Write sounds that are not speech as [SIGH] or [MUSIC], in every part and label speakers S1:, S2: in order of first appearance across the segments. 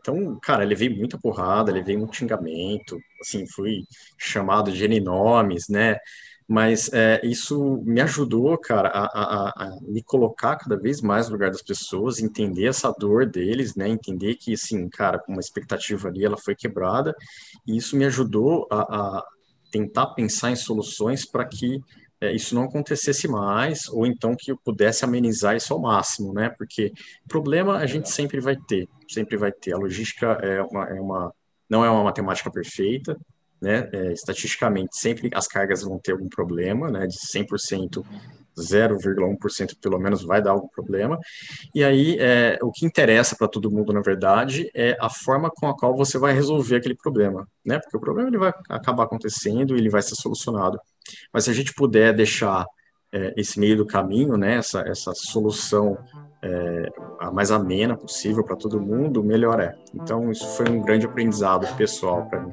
S1: então, cara, levei muita porrada, levei muito xingamento, assim, fui chamado de N nomes, né? Mas é, isso me ajudou, cara, a, a, a, me colocar cada vez mais no lugar das pessoas, entender essa dor deles, né? Entender que, assim, cara, uma expectativa ali, ela foi quebrada, e isso me ajudou a, a tentar pensar em soluções para que é, isso não acontecesse mais, ou então que eu pudesse amenizar isso ao máximo, né? Porque problema a gente sempre vai ter, sempre vai ter. A logística é uma, é uma não é uma matemática perfeita, né? É, estatisticamente, sempre as cargas vão ter algum problema, né? De 100%, 0,1% pelo menos vai dar algum problema. E aí, é, o que interessa para todo mundo, na verdade, é a forma com a qual você vai resolver aquele problema, né? Porque o problema ele vai acabar acontecendo e ele vai ser solucionado. Mas se a gente puder deixar é, esse meio do caminho, né? Essa, essa solução é, a mais amena possível para todo mundo, melhor é. Então, isso foi um grande aprendizado pessoal para mim.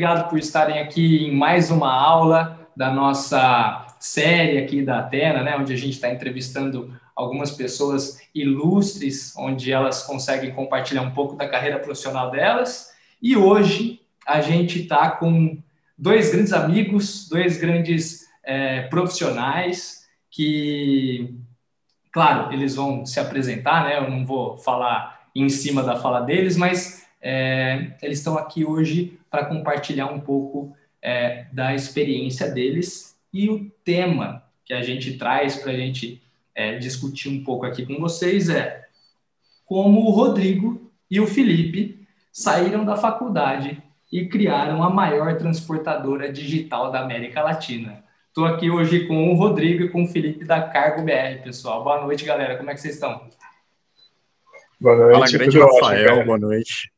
S2: Obrigado por estarem aqui em mais uma aula da nossa série aqui da Atena, né, onde a gente está entrevistando algumas pessoas ilustres, onde elas conseguem compartilhar um pouco da carreira profissional delas. E hoje a gente está com dois grandes amigos, dois grandes é, profissionais que, claro, eles vão se apresentar, né? Eu não vou falar em cima da fala deles, mas é, eles estão aqui hoje para compartilhar um pouco é, da experiência deles e o tema que a gente traz para a gente é, discutir um pouco aqui com vocês é como o Rodrigo e o Felipe saíram da faculdade e criaram a maior transportadora digital da América Latina. Estou aqui hoje com o Rodrigo e com o Felipe da Cargo BR, pessoal. Boa noite, galera. Como é que vocês estão?
S1: Boa noite. Fala, grande Rafael. Ótimo, boa noite.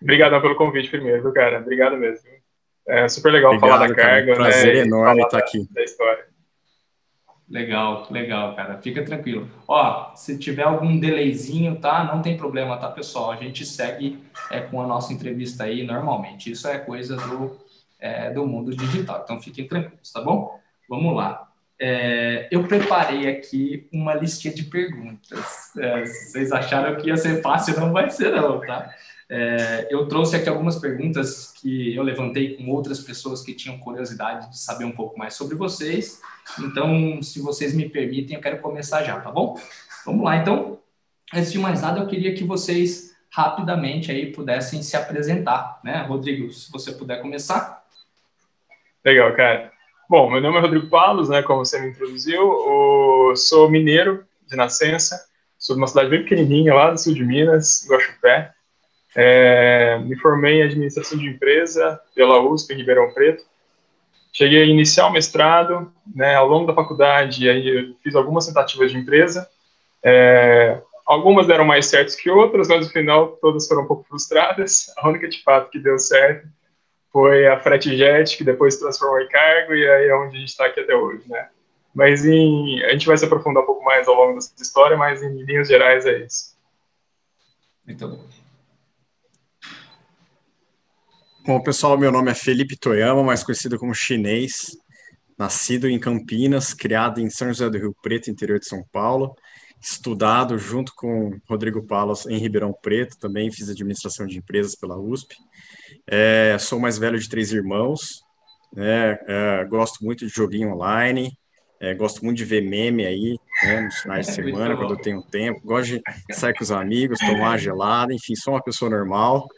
S3: Obrigadão pelo convite primeiro, viu, cara? Obrigado mesmo. É super legal Obrigado, falar da carga,
S1: cara. Prazer né? enorme estar aqui.
S3: Da história.
S2: Legal, legal, cara. Fica tranquilo. Ó, se tiver algum delayzinho, tá? Não tem problema, tá, pessoal? A gente segue é, com a nossa entrevista aí normalmente. Isso é coisa do, é, do mundo digital. Então fiquem tranquilos, tá bom? Vamos lá. É, eu preparei aqui uma listinha de perguntas. É, vocês acharam que ia ser fácil? Não vai ser, não, tá? É, eu trouxe aqui algumas perguntas que eu levantei com outras pessoas que tinham curiosidade de saber um pouco mais sobre vocês. Então, se vocês me permitem, eu quero começar já, tá bom? Vamos lá. Então, antes de mais nada, eu queria que vocês rapidamente aí pudessem se apresentar, né? Rodrigo, se você puder começar.
S3: Legal, cara. Bom, meu nome é Rodrigo Palos, né? Como você me introduziu, eu sou mineiro de nascença, sou de uma cidade bem pequenininha lá do sul de Minas, Guaxupé. É, me formei em administração de empresa pela USP em Ribeirão Preto. Cheguei a iniciar o mestrado, né, ao longo da faculdade, aí fiz algumas tentativas de empresa. É, algumas deram mais certas que outras, mas no final todas foram um pouco frustradas. [LAUGHS] A única de fato que deu certo foi a FretJet, que depois se transformou em cargo, e aí é onde a gente está aqui até hoje, né? Mas em, a gente vai se aprofundar um pouco mais ao longo dessa história, mas em linhas gerais é isso.
S2: Muito bom.
S1: Bom, pessoal, meu nome é Felipe Toyama, mais conhecido como Chinês, nascido em Campinas, criado em São José do Rio Preto, interior de São Paulo, estudado junto com Rodrigo Palos em Ribeirão Preto, também fiz administração de empresas pela USP. É, sou mais velho de três irmãos, né, é, gosto muito de joguinho online, é, gosto muito de ver meme aí, né, nos finais de [LAUGHS] semana, quando eu tenho tempo, gosto de sair com os amigos, tomar gelada, enfim, sou uma pessoa normal,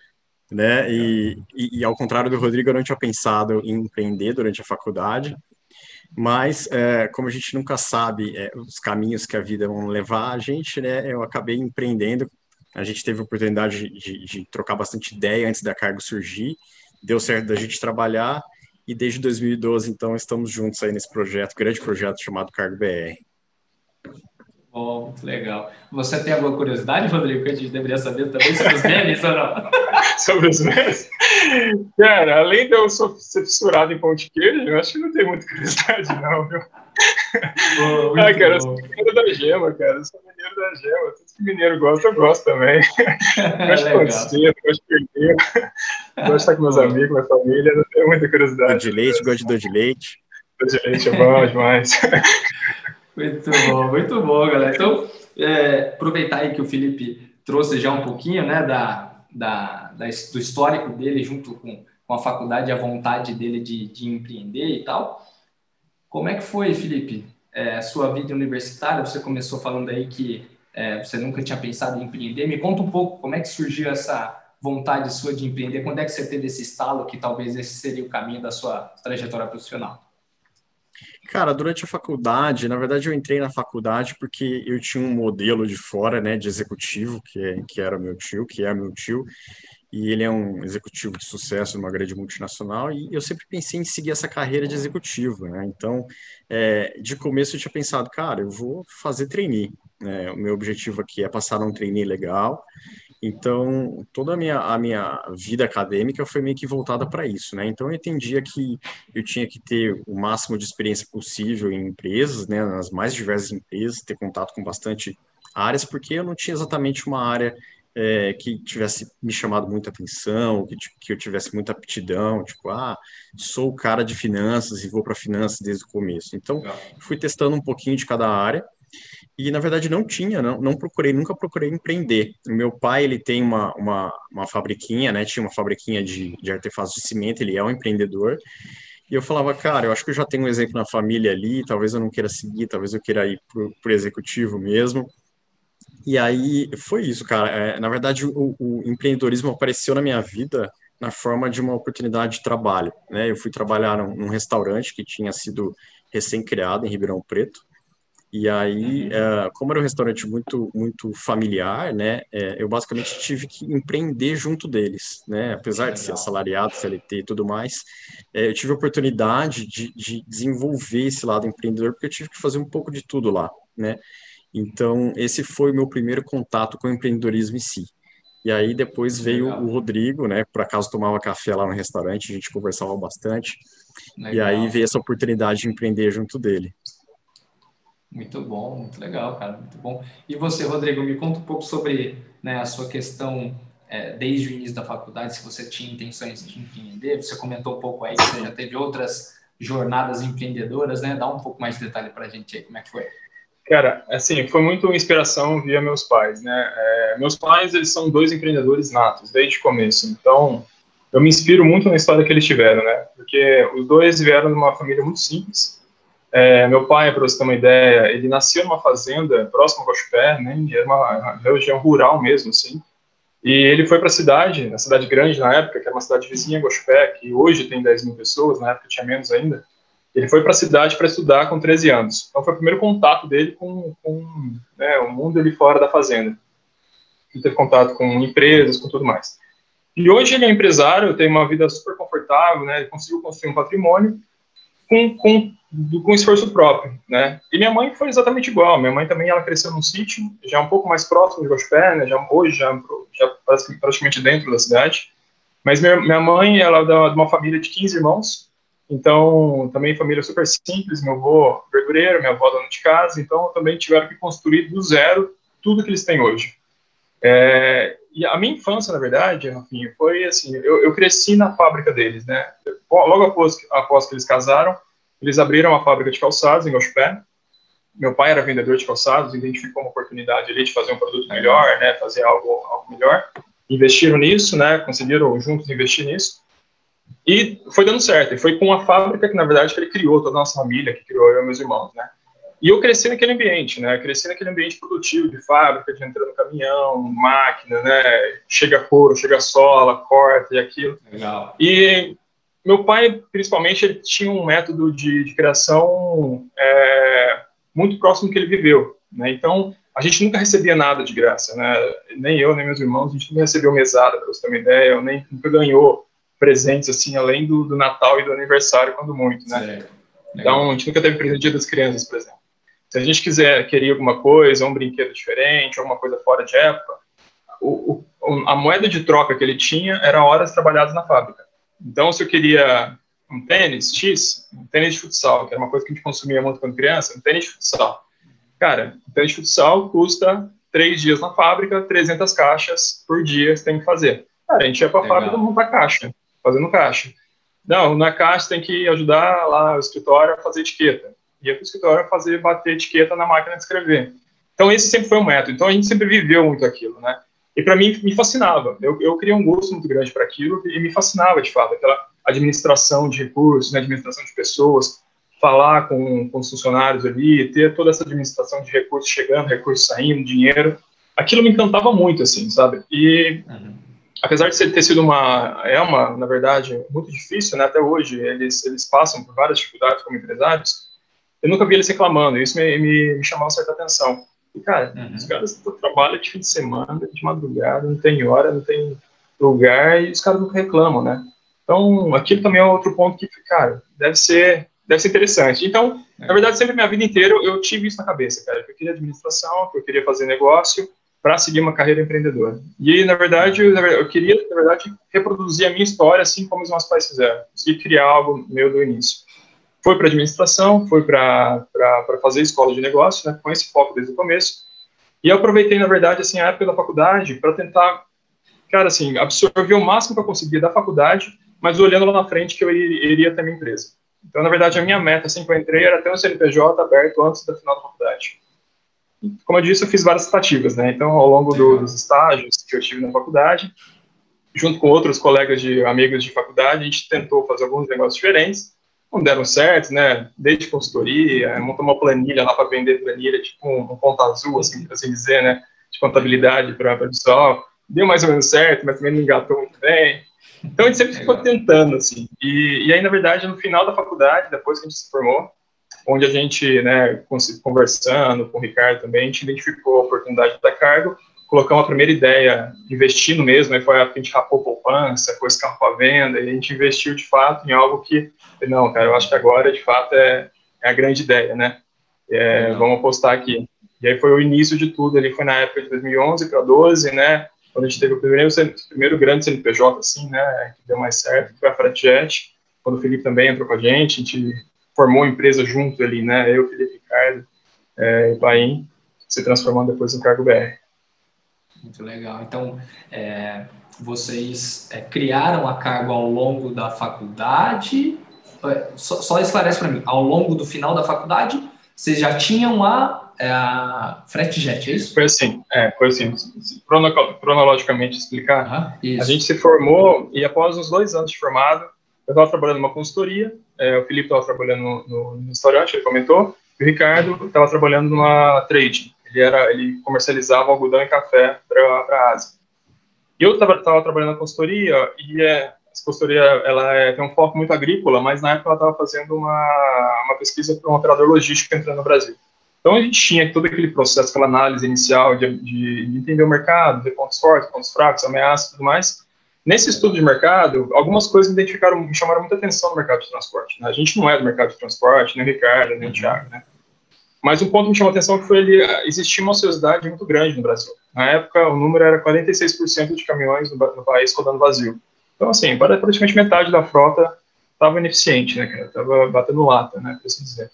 S1: né? E, e, e, ao contrário do Rodrigo, eu não tinha pensado em empreender durante a faculdade, mas é, como a gente nunca sabe é, os caminhos que a vida vão levar a gente, né? Eu acabei empreendendo. A gente teve a oportunidade de, de, trocar bastante ideia antes da cargo surgir, deu certo da gente trabalhar e desde 2012 então estamos juntos aí nesse projeto, grande projeto chamado Cargo BR.
S2: Bom, muito legal. Você tem alguma curiosidade, Rodrigo, que a gente deveria saber também sobre os memes ou não? [LAUGHS]
S3: sobre os memes? Cara, além de eu ser fissurado em pão de queijo, eu acho que não tem muita curiosidade, não, viu? Oh, [LAUGHS] ah, cara, bom. eu sou mineiro da gema, cara. Eu sou mineiro da gema. Tudo que mineiro gosta, eu gosto também. [LAUGHS] gosto de pão gosto de perder. gosto de estar com meus amigos, minha família. Não tenho muita curiosidade.
S1: Doce de leite, gosto de doce de leite.
S3: Doce de leite é bom demais.
S2: Muito bom, muito bom, galera. Então, é, aproveitar aí que o Felipe trouxe já um pouquinho, né, da, da, da do histórico dele junto com, com a faculdade, a vontade dele de, de empreender e tal. Como é que foi, Felipe, é, sua vida universitária? Você começou falando aí que é, você nunca tinha pensado em empreender. Me conta um pouco como é que surgiu essa vontade sua de empreender. Quando é que você teve esse estalo que talvez esse seria o caminho da sua trajetória profissional?
S1: Cara, durante a faculdade, na verdade eu entrei na faculdade porque eu tinha um modelo de fora, né, de executivo, que, é, que era meu tio, que é meu tio, e ele é um executivo de sucesso numa grande multinacional, e eu sempre pensei em seguir essa carreira de executivo, né? Então, é, de começo eu tinha pensado, cara, eu vou fazer trainee, né? O meu objetivo aqui é passar num trainee legal, então, toda a minha, a minha vida acadêmica foi meio que voltada para isso, né? Então, eu entendia que eu tinha que ter o máximo de experiência possível em empresas, né? Nas mais diversas empresas, ter contato com bastante áreas, porque eu não tinha exatamente uma área é, que tivesse me chamado muita atenção, que, que eu tivesse muita aptidão, tipo, ah, sou o cara de finanças e vou para finanças desde o começo. Então, fui testando um pouquinho de cada área e, na verdade, não tinha, não, não procurei, nunca procurei empreender. Meu pai, ele tem uma, uma, uma fabriquinha, né, tinha uma fabriquinha de, de artefatos de cimento, ele é um empreendedor, e eu falava, cara, eu acho que eu já tenho um exemplo na família ali, talvez eu não queira seguir, talvez eu queira ir para o executivo mesmo. E aí foi isso, cara. É, na verdade, o, o, empreendedorismo apareceu na minha vida na forma de uma oportunidade de trabalho. Né? Eu fui trabalhar num, num restaurante que tinha sido recém-criado em Ribeirão Preto. E aí, uhum. como era um restaurante muito muito familiar, né, é, eu basicamente tive que empreender junto deles, né, apesar de ser assalariado, CLT e tudo mais, é, eu tive a oportunidade de, de desenvolver esse lado empreendedor, porque eu tive que fazer um pouco de tudo lá, né, então, esse foi o meu primeiro contato com o empreendedorismo em si. E aí depois veio Legal. o Rodrigo, né? Por acaso tomava café lá no restaurante, a gente conversava bastante. Legal. E aí veio essa oportunidade de empreender junto dele.
S2: Muito bom, muito legal, cara, muito bom. E você, Rodrigo, me conta um pouco sobre né, a sua questão é, desde o início da faculdade, se você tinha intenções de empreender. Você comentou um pouco aí que você já teve outras jornadas empreendedoras, né? Dá um pouco mais de detalhe para a gente aí, como é que foi.
S3: Cara, assim, foi muito inspiração via meus pais, né? É, meus pais, eles são dois empreendedores natos, desde o começo. Então, eu me inspiro muito na história que eles tiveram, né? Porque os dois vieram de uma família muito simples. É, meu pai, para você ter uma ideia, ele nasceu numa fazenda próxima ao Guaxupé, né? Era uma região rural mesmo, assim. E ele foi para a cidade, na cidade grande na época, que era uma cidade vizinha, Guaxupé, que hoje tem 10 mil pessoas, na época tinha menos ainda. Ele foi para a cidade para estudar com 13 anos. Então foi o primeiro contato dele com, com né, o mundo ali fora da fazenda. Ele teve contato com empresas, com tudo mais. E hoje ele é empresário, tem uma vida super confortável, né? Ele conseguiu construir um patrimônio com, com, com esforço próprio, né? E minha mãe foi exatamente igual. Minha mãe também ela cresceu num sítio, já um pouco mais próximo de Gospé, né? Já hoje já, já praticamente dentro da cidade. Mas minha, minha mãe ela é de uma família de 15 irmãos então, também família super simples, meu avô verdureiro, minha avó dona de casa, então também tiveram que construir do zero tudo que eles têm hoje. É, e a minha infância, na verdade, enfim, foi assim, eu, eu, cresci na fábrica deles, né? Logo após, após que eles casaram, eles abriram uma fábrica de calçados em Gospé. Meu pai era vendedor de calçados, identificou uma oportunidade ali de fazer um produto melhor, né? Fazer algo, algo melhor. Investiram nisso, né? Conseguiram juntos investir nisso. E foi dando certo. E foi com a fábrica que, na verdade, que ele criou toda a nossa família, que criou eu e meus irmãos, né? E eu cresci naquele ambiente, né? cresci naquele ambiente produtivo de fábrica, de entrar no caminhão, máquina, né? Chega couro, chega sola, corta e aquilo.
S2: Legal.
S3: E meu pai, principalmente, ele tinha um método de, de criação é, muito próximo do que ele viveu, né? Então, a gente nunca recebia nada de graça, né? Nem eu, nem meus irmãos, a gente nunca recebeu mesada, para você ter uma ideia, ou nem nunca ganhou presentes, assim, além do, do Natal e do aniversário, quando muito, né? Então, a gente nunca teve presente das Crianças, por exemplo. Se a gente quiser querer alguma coisa, um brinquedo diferente, alguma coisa fora de época, o, o, a moeda de troca que ele tinha era horas trabalhadas na fábrica. Então, se eu queria um tênis X, um tênis de futsal, que era uma coisa que a gente consumia muito quando criança, um tênis de futsal. Cara, um tênis de futsal custa três dias na fábrica, 300 caixas por dia você tem que fazer. Cara, a gente ia para a fábrica montar caixa, fazendo caixa. Não, na caixa tem que ajudar lá o escritório a fazer etiqueta. Ia para o escritório fazer, bater etiqueta na máquina de escrever. Então, esse sempre foi um método. Então, a gente sempre viveu muito aquilo, né? E para mim, me fascinava. Eu, eu criei um gosto muito grande para aquilo e me fascinava, de fato, aquela administração de recursos, né, administração de pessoas, falar com, com os funcionários ali, ter toda essa administração de recursos chegando, recursos saindo, dinheiro. Aquilo me encantava muito, assim, sabe? E uhum. apesar de ter sido uma, é uma, na verdade, muito difícil, né? Até hoje eles eles passam por várias dificuldades como empresários. Eu nunca vi eles reclamando. Isso me, me, me chamava certa atenção. E, cara, uhum. os caras trabalham de fim de semana, de madrugada, não tem hora, não tem lugar, e os caras nunca reclamam, né? Então, aquilo também é outro ponto que, cara, deve ser, deve ser interessante. Então, é. na verdade, sempre minha vida inteira eu tive isso na cabeça, cara, que eu queria administração, que eu queria fazer negócio para seguir uma carreira empreendedora. E, na verdade, eu, eu, queria, na verdade, reproduzir a minha história assim como os meus pais fizeram, e criar algo meu do início. Foi para administração, foi para fazer escola de negócio, né, com esse foco desde o começo. E eu aproveitei, na verdade, assim, a época da faculdade para tentar, cara, assim, absorver o máximo que eu conseguia da faculdade mas olhando lá na frente que eu iria ter minha empresa. Então, na verdade, a minha meta, assim que eu entrei, era ter um CNPJ aberto antes da final da faculdade. Como eu disse, eu fiz várias tentativas, né? Então, ao longo do, dos estágios que eu tive na faculdade, junto com outros colegas de amigos de faculdade, a gente tentou fazer alguns negócios diferentes, não deram certo, né? Desde consultoria, montar uma planilha lá para vender planilha, tipo um, um ponto azul, assim, assim dizer, né? De contabilidade para o pessoal. Deu mais ou menos certo, mas também não engatou muito bem. Então a gente sempre ficou tentando, assim. E, e aí, na verdade, no final da faculdade, depois que a gente se formou, onde a gente, né, conversando com o Ricardo também, a gente identificou a oportunidade da cargo, colocamos a primeira ideia investindo mesmo, aí foi a a gente rapou poupança, pôs carro para venda, e a gente investiu de fato em algo que, não, cara, eu acho que agora de fato é, é a grande ideia, né? É, vamos apostar aqui. E aí foi o início de tudo, ali foi na época de 2011 para 12, né? quando a gente teve o primeiro, o primeiro grande CNPJ, assim, né, que deu mais certo, que foi a Fratjet, quando o Felipe também entrou com a gente, a gente formou uma empresa junto ali, né, eu, Felipe Ricardo, é, e Paim, se transformando depois no Cargo BR.
S2: Muito legal. Então, é, vocês é, criaram a Cargo ao longo da faculdade, é, só, só esclarece para mim, ao longo do final da faculdade, vocês já tinham a é a FretJet, é isso?
S3: Foi assim, é, foi assim. cronologicamente explicar, uhum, a gente se formou e após uns dois anos de formado, eu estava trabalhando numa consultoria, é, o Felipe estava trabalhando no, no, no, restaurante, ele comentou, e o Ricardo estava trabalhando numa trade. Ele, era, ele comercializava algodão e café para a Ásia. E eu estava trabalhando na consultoria e é, essa consultoria ela é, tem um foco muito agrícola, mas na época ela estava fazendo uma, uma pesquisa para um operador logístico entrando no Brasil. Então a gente tinha todo aquele processo, aquela análise inicial de, de, de entender o mercado, ver pontos fortes, pontos fracos, ameaças e tudo mais. Nesse estudo de mercado, algumas coisas me identificaram, me chamaram muita atenção no mercado de transporte. Né? A gente não é do mercado de transporte, nem o Ricardo, nem o Thiago, né? Mas um ponto que me chamou a atenção foi ele existia uma ociosidade muito grande no Brasil. Na época, o número era 46% de caminhões no, no, país rodando vazio. Então, assim, praticamente metade da frota estava ineficiente, né, cara? Estava batendo lata, né, por assim dizer.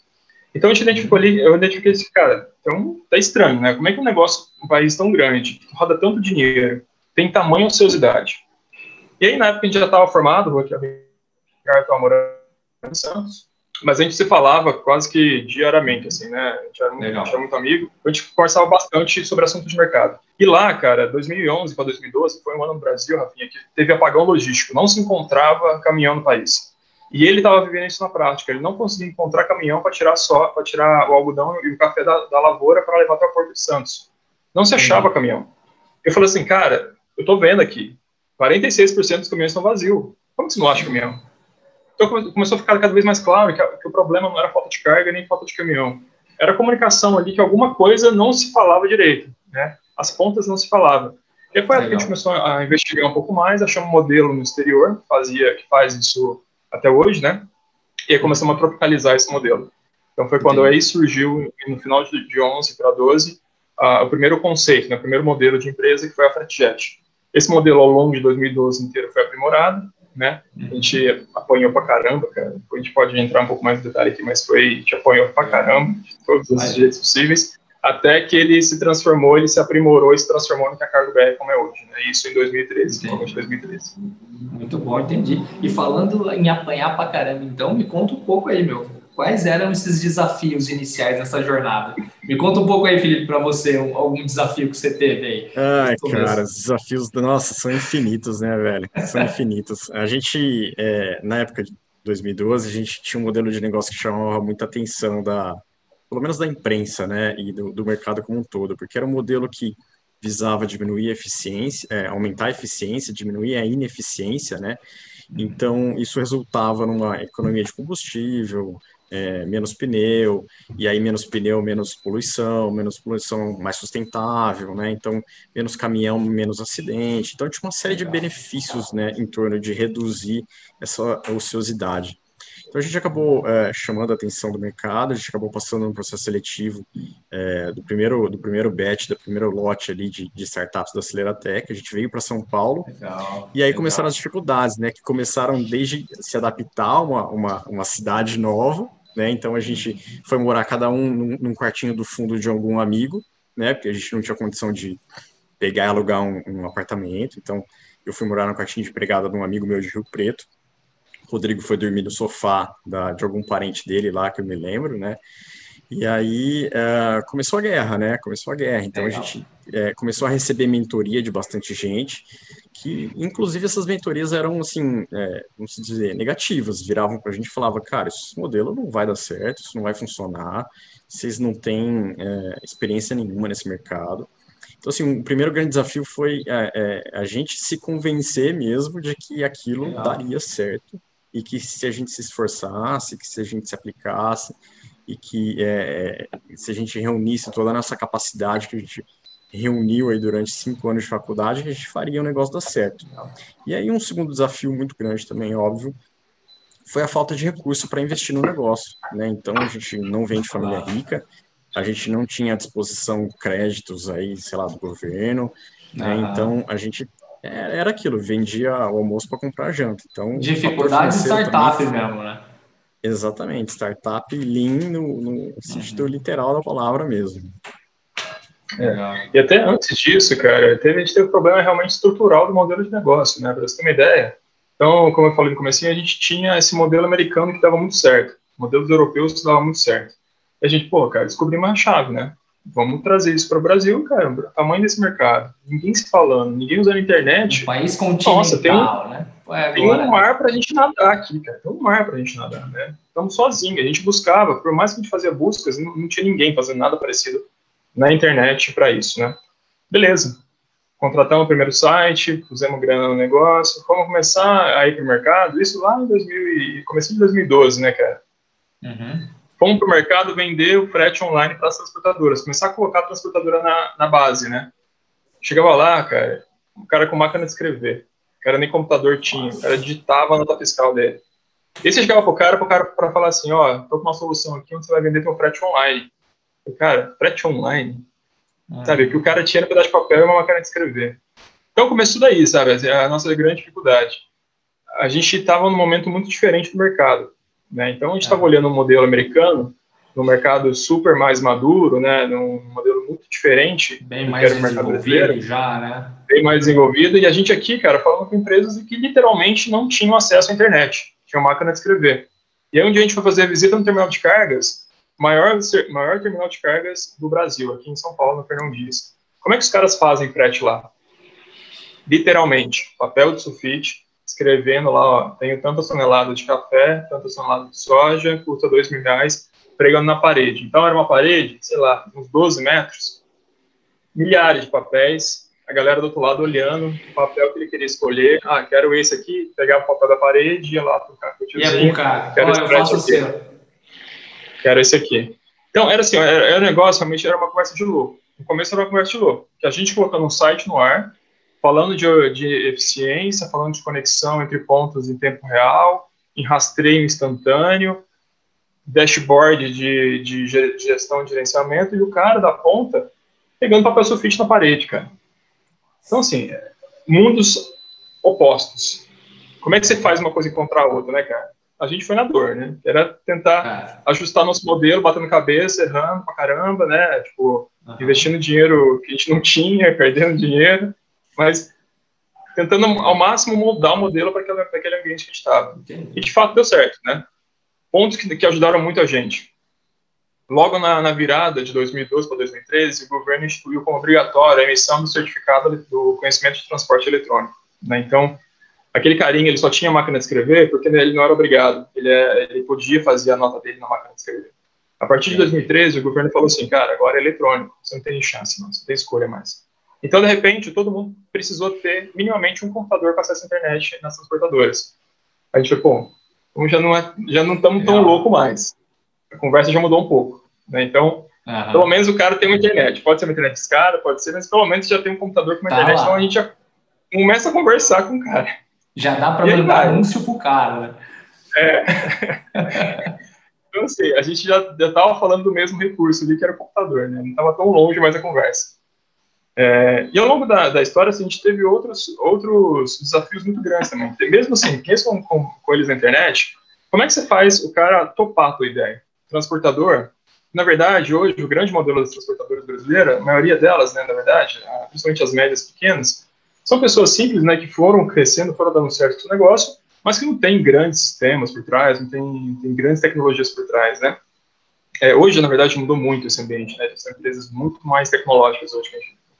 S3: Então a gente identificou ali, eu identifiquei esse cara, então tá estranho, né? Como é que um negócio, um país tão grande, roda tanto dinheiro, tem tamanho ociosidade? E aí na época a gente já estava formado, a Ricardo estava morando em Santos, mas a gente se falava quase que diariamente, assim, né? A gente era, muito, a gente era muito amigo, a gente conversava bastante sobre assuntos de mercado. E lá, cara, 2011 para 2012 foi um ano no Brasil, Rafinha, que teve apagão logístico, não se encontrava caminhão no país. E ele estava vivendo isso na prática. Ele não conseguia encontrar caminhão para tirar só, para tirar o algodão e o café da, da lavoura para levar até o Porto de Santos. Não se achava uhum. caminhão. Eu falei assim, cara, eu estou vendo aqui, 46% dos caminhões estão vazios. Como que você não acha caminhão? Então começou a ficar cada vez mais claro que, que o problema não era falta de carga nem falta de caminhão. Era a comunicação ali que alguma coisa não se falava direito, né? As pontas não se falavam. E foi aí que a gente começou a investigar um pouco mais, achamos um modelo no exterior, que fazia, que faz isso até hoje, né? E aí começamos a tropicalizar esse modelo. Então foi quando aí surgiu, no final de 11 para 12, uh, o primeiro conceito, né, o primeiro modelo de empresa que foi a FretJet. Esse modelo ao longo de 2012 inteiro foi aprimorado, né? A gente apanhou pra caramba, cara. A gente pode entrar um pouco mais no detalhe aqui, mas foi, a gente apanhou pra caramba, de todos os jeitos possíveis, até que ele se transformou, ele se aprimorou e se transformou no que a Cargo BR como é hoje, né? Isso em 2013, em 2013.
S2: Muito bom, entendi. E falando em apanhar pra caramba, então, me conta um pouco aí, meu quais eram esses desafios iniciais dessa jornada? Me conta um pouco aí, Felipe, para você, algum desafio que você teve aí.
S1: Ai, cara, os desafios, nossa, são infinitos, né, velho? São infinitos. A gente, é, na época de 2012, a gente tinha um modelo de negócio que chamava muita atenção da, pelo menos da imprensa, né, e do, do mercado como um todo, porque era um modelo que visava diminuir a eficiência, é, aumentar a eficiência, diminuir a ineficiência, né? Então, isso resultava numa economia de combustível, é, menos pneu, e aí menos pneu, menos poluição, menos poluição mais sustentável, né? Então, menos caminhão, menos acidente. Então, tinha uma série de benefícios, né, em torno de reduzir essa ociosidade. Então a gente acabou é, chamando a atenção do mercado, a gente acabou passando um processo seletivo é, do primeiro do primeiro batch, do primeiro lote ali de, de startups da Aceleratec. A gente veio para São Paulo legal, e aí legal. começaram as dificuldades, né? Que começaram desde se adaptar a uma, uma, uma cidade nova, né? Então a gente foi morar cada um num, num, quartinho do fundo de algum amigo, né? Porque a gente não tinha condição de pegar e alugar um, um apartamento. Então eu fui morar no quartinho de empregada de um amigo meu de Rio Preto. O Rodrigo foi dormir no sofá da, de algum parente dele lá, que eu me lembro, né? E aí uh, começou a guerra, né? Começou a guerra. Então Legal. a gente uh, começou a receber mentoria de bastante gente, que inclusive essas mentorias eram assim, é, vamos dizer, negativas. Viravam para a gente e falavam, cara, esse modelo não vai dar certo, isso não vai funcionar, vocês não têm é, experiência nenhuma nesse mercado. Então, assim, o primeiro grande desafio foi é, a gente se convencer mesmo de que aquilo Legal. daria certo e que se a gente se esforçasse, que se a gente se aplicasse, e que é, se a gente reunisse toda a nossa capacidade que a gente reuniu aí durante cinco anos de faculdade, a gente faria o negócio dar certo. E aí um segundo desafio muito grande também, óbvio, foi a falta de recurso para investir no negócio, né? Então a gente não vem de família rica, a gente não tinha à disposição créditos aí, sei lá, do governo, né? Então a gente é, era aquilo, vendia o almoço para comprar janta. Então
S2: dificuldade de startup também, mesmo, né?
S1: Exatamente, startup lean no, no sentido uhum. literal da palavra mesmo.
S3: É. E até antes disso, cara, teve, a gente teve um problema realmente estrutural do modelo de negócio, né? Para você ter uma ideia. Então, como eu falei no começo, a gente tinha esse modelo americano que dava muito certo, modelos europeus que dava muito certo. E a gente, pô, cara, descobrimos uma chave, né? Vamos trazer isso para o Brasil, cara, o tamanho desse mercado. Ninguém se falando, ninguém usando a internet.
S2: Um país continental, Nossa, tem um, né?
S3: É, tem um mar para a gente nadar aqui, cara. Tem um mar para a gente nadar, né? Estamos sozinhos. A gente buscava, por mais que a gente fazia buscas, não, não tinha ninguém fazendo nada parecido na internet para isso, né? Beleza. Contratamos o primeiro site, pusemos grana no negócio, vamos começar a ir para o mercado. Isso lá em 2000 começo de 2012, né, cara? Uhum. Fomos para o mercado vender o frete online para as transportadoras, começar a colocar a transportadora na, na base, né? Chegava lá, cara, o cara com máquina de escrever o cara nem computador tinha, o cara digitava a nota fiscal dele. E você chegava pro cara, pro cara para falar assim, ó, tô com uma solução aqui onde você vai vender teu frete online. Cara, frete online? É. Sabe, que o cara tinha um pedaço de papel e uma máquina de escrever. Então começou daí, sabe, é a nossa grande dificuldade. A gente estava num momento muito diferente do mercado, né? Então a gente estava é. olhando um modelo americano, no mercado super mais maduro, né, num modelo muito diferente
S2: bem mais desenvolvido já, né?
S3: Bem mais desenvolvido e a gente aqui, cara, falando com empresas que literalmente não tinham acesso à internet, tinham máquina de escrever. E aí um dia a gente foi fazer a visita no terminal de cargas, maior maior terminal de cargas do Brasil, aqui em São Paulo, no Fernão Dias. Como é que os caras fazem frete lá? Literalmente, papel de sulfite, escrevendo lá, ó, tenho tantas toneladas de café, tantas toneladas de soja, custa dois mil reais, pregando na parede. Então era uma parede, sei lá, uns 12 metros, milhares de papéis, a galera do outro lado olhando o papel que ele queria escolher. Ah, quero esse aqui, pegava o papel da parede, ia lá trocar
S2: com o tiozinho. Ia cara. Quero esse eu faço aqui. Assim,
S3: quero esse aqui. Então, era assim, era, era um negócio, realmente era uma conversa de louco. No começo era uma conversa de louco. Que a gente colocando um site no ar, falando de, de eficiência, falando de conexão entre pontos em tempo real, em rastreio instantâneo, dashboard de, de gestão de gerenciamento e o cara da ponta pegando papel sulfite na parede, cara. Então, assim, mundos opostos. Como é que você faz uma coisa encontrar a outra, né, cara? A gente foi na dor, né? Era tentar é. ajustar nosso modelo, batendo cabeça, errando pra caramba, né? Tipo, uhum. investindo dinheiro que a gente não tinha, [LAUGHS] perdendo dinheiro, mas tentando ao máximo moldar o modelo para aquele, aquele ambiente que a gente estava. E de fato deu certo, né? Pontos que, que ajudaram muito a gente. Logo na, na virada de 2012 para 2013, o governo instituiu como obrigatório a emissão do certificado do conhecimento de transporte eletrônico. Né? Então, aquele carinha, ele só tinha máquina de escrever porque ele não era obrigado. Ele, é, ele podia fazer a nota dele na máquina de escrever. A partir de 2013, o governo falou assim, cara, agora é eletrônico, você não tem chance, não, você tem escolha mais. Então, de repente, todo mundo precisou ter minimamente um computador para acesso à internet nas transportadoras. A gente falou, pô, então já não é, já não estamos tão louco mais. A conversa já mudou um pouco. Né? Então, uhum. pelo menos o cara tem uma internet. Pode ser uma internet escada, pode ser, mas pelo menos já tem um computador com uma tá internet, lá. então a gente já começa a conversar com o cara.
S2: Já dá para mandar anúncio pro cara, né?
S3: É. então, assim, a gente já estava falando do mesmo recurso ali, que era o computador, né? Não estava tão longe mais a conversa. É, e ao longo da, da história, assim, a gente teve outros, outros desafios muito grandes também. Mesmo assim, mesmo com, com eles na internet, como é que você faz o cara topar a tua ideia? Transportador, na verdade, hoje, o grande modelo das transportadoras brasileiras, a maioria delas, né, na verdade, principalmente as médias pequenas, são pessoas simples, né, que foram crescendo, foram dando certo com o negócio, mas que não tem grandes sistemas por trás, não tem, tem grandes tecnologias por trás, né. É, hoje, na verdade, mudou muito esse ambiente, né, são empresas muito mais tecnológicas hoje,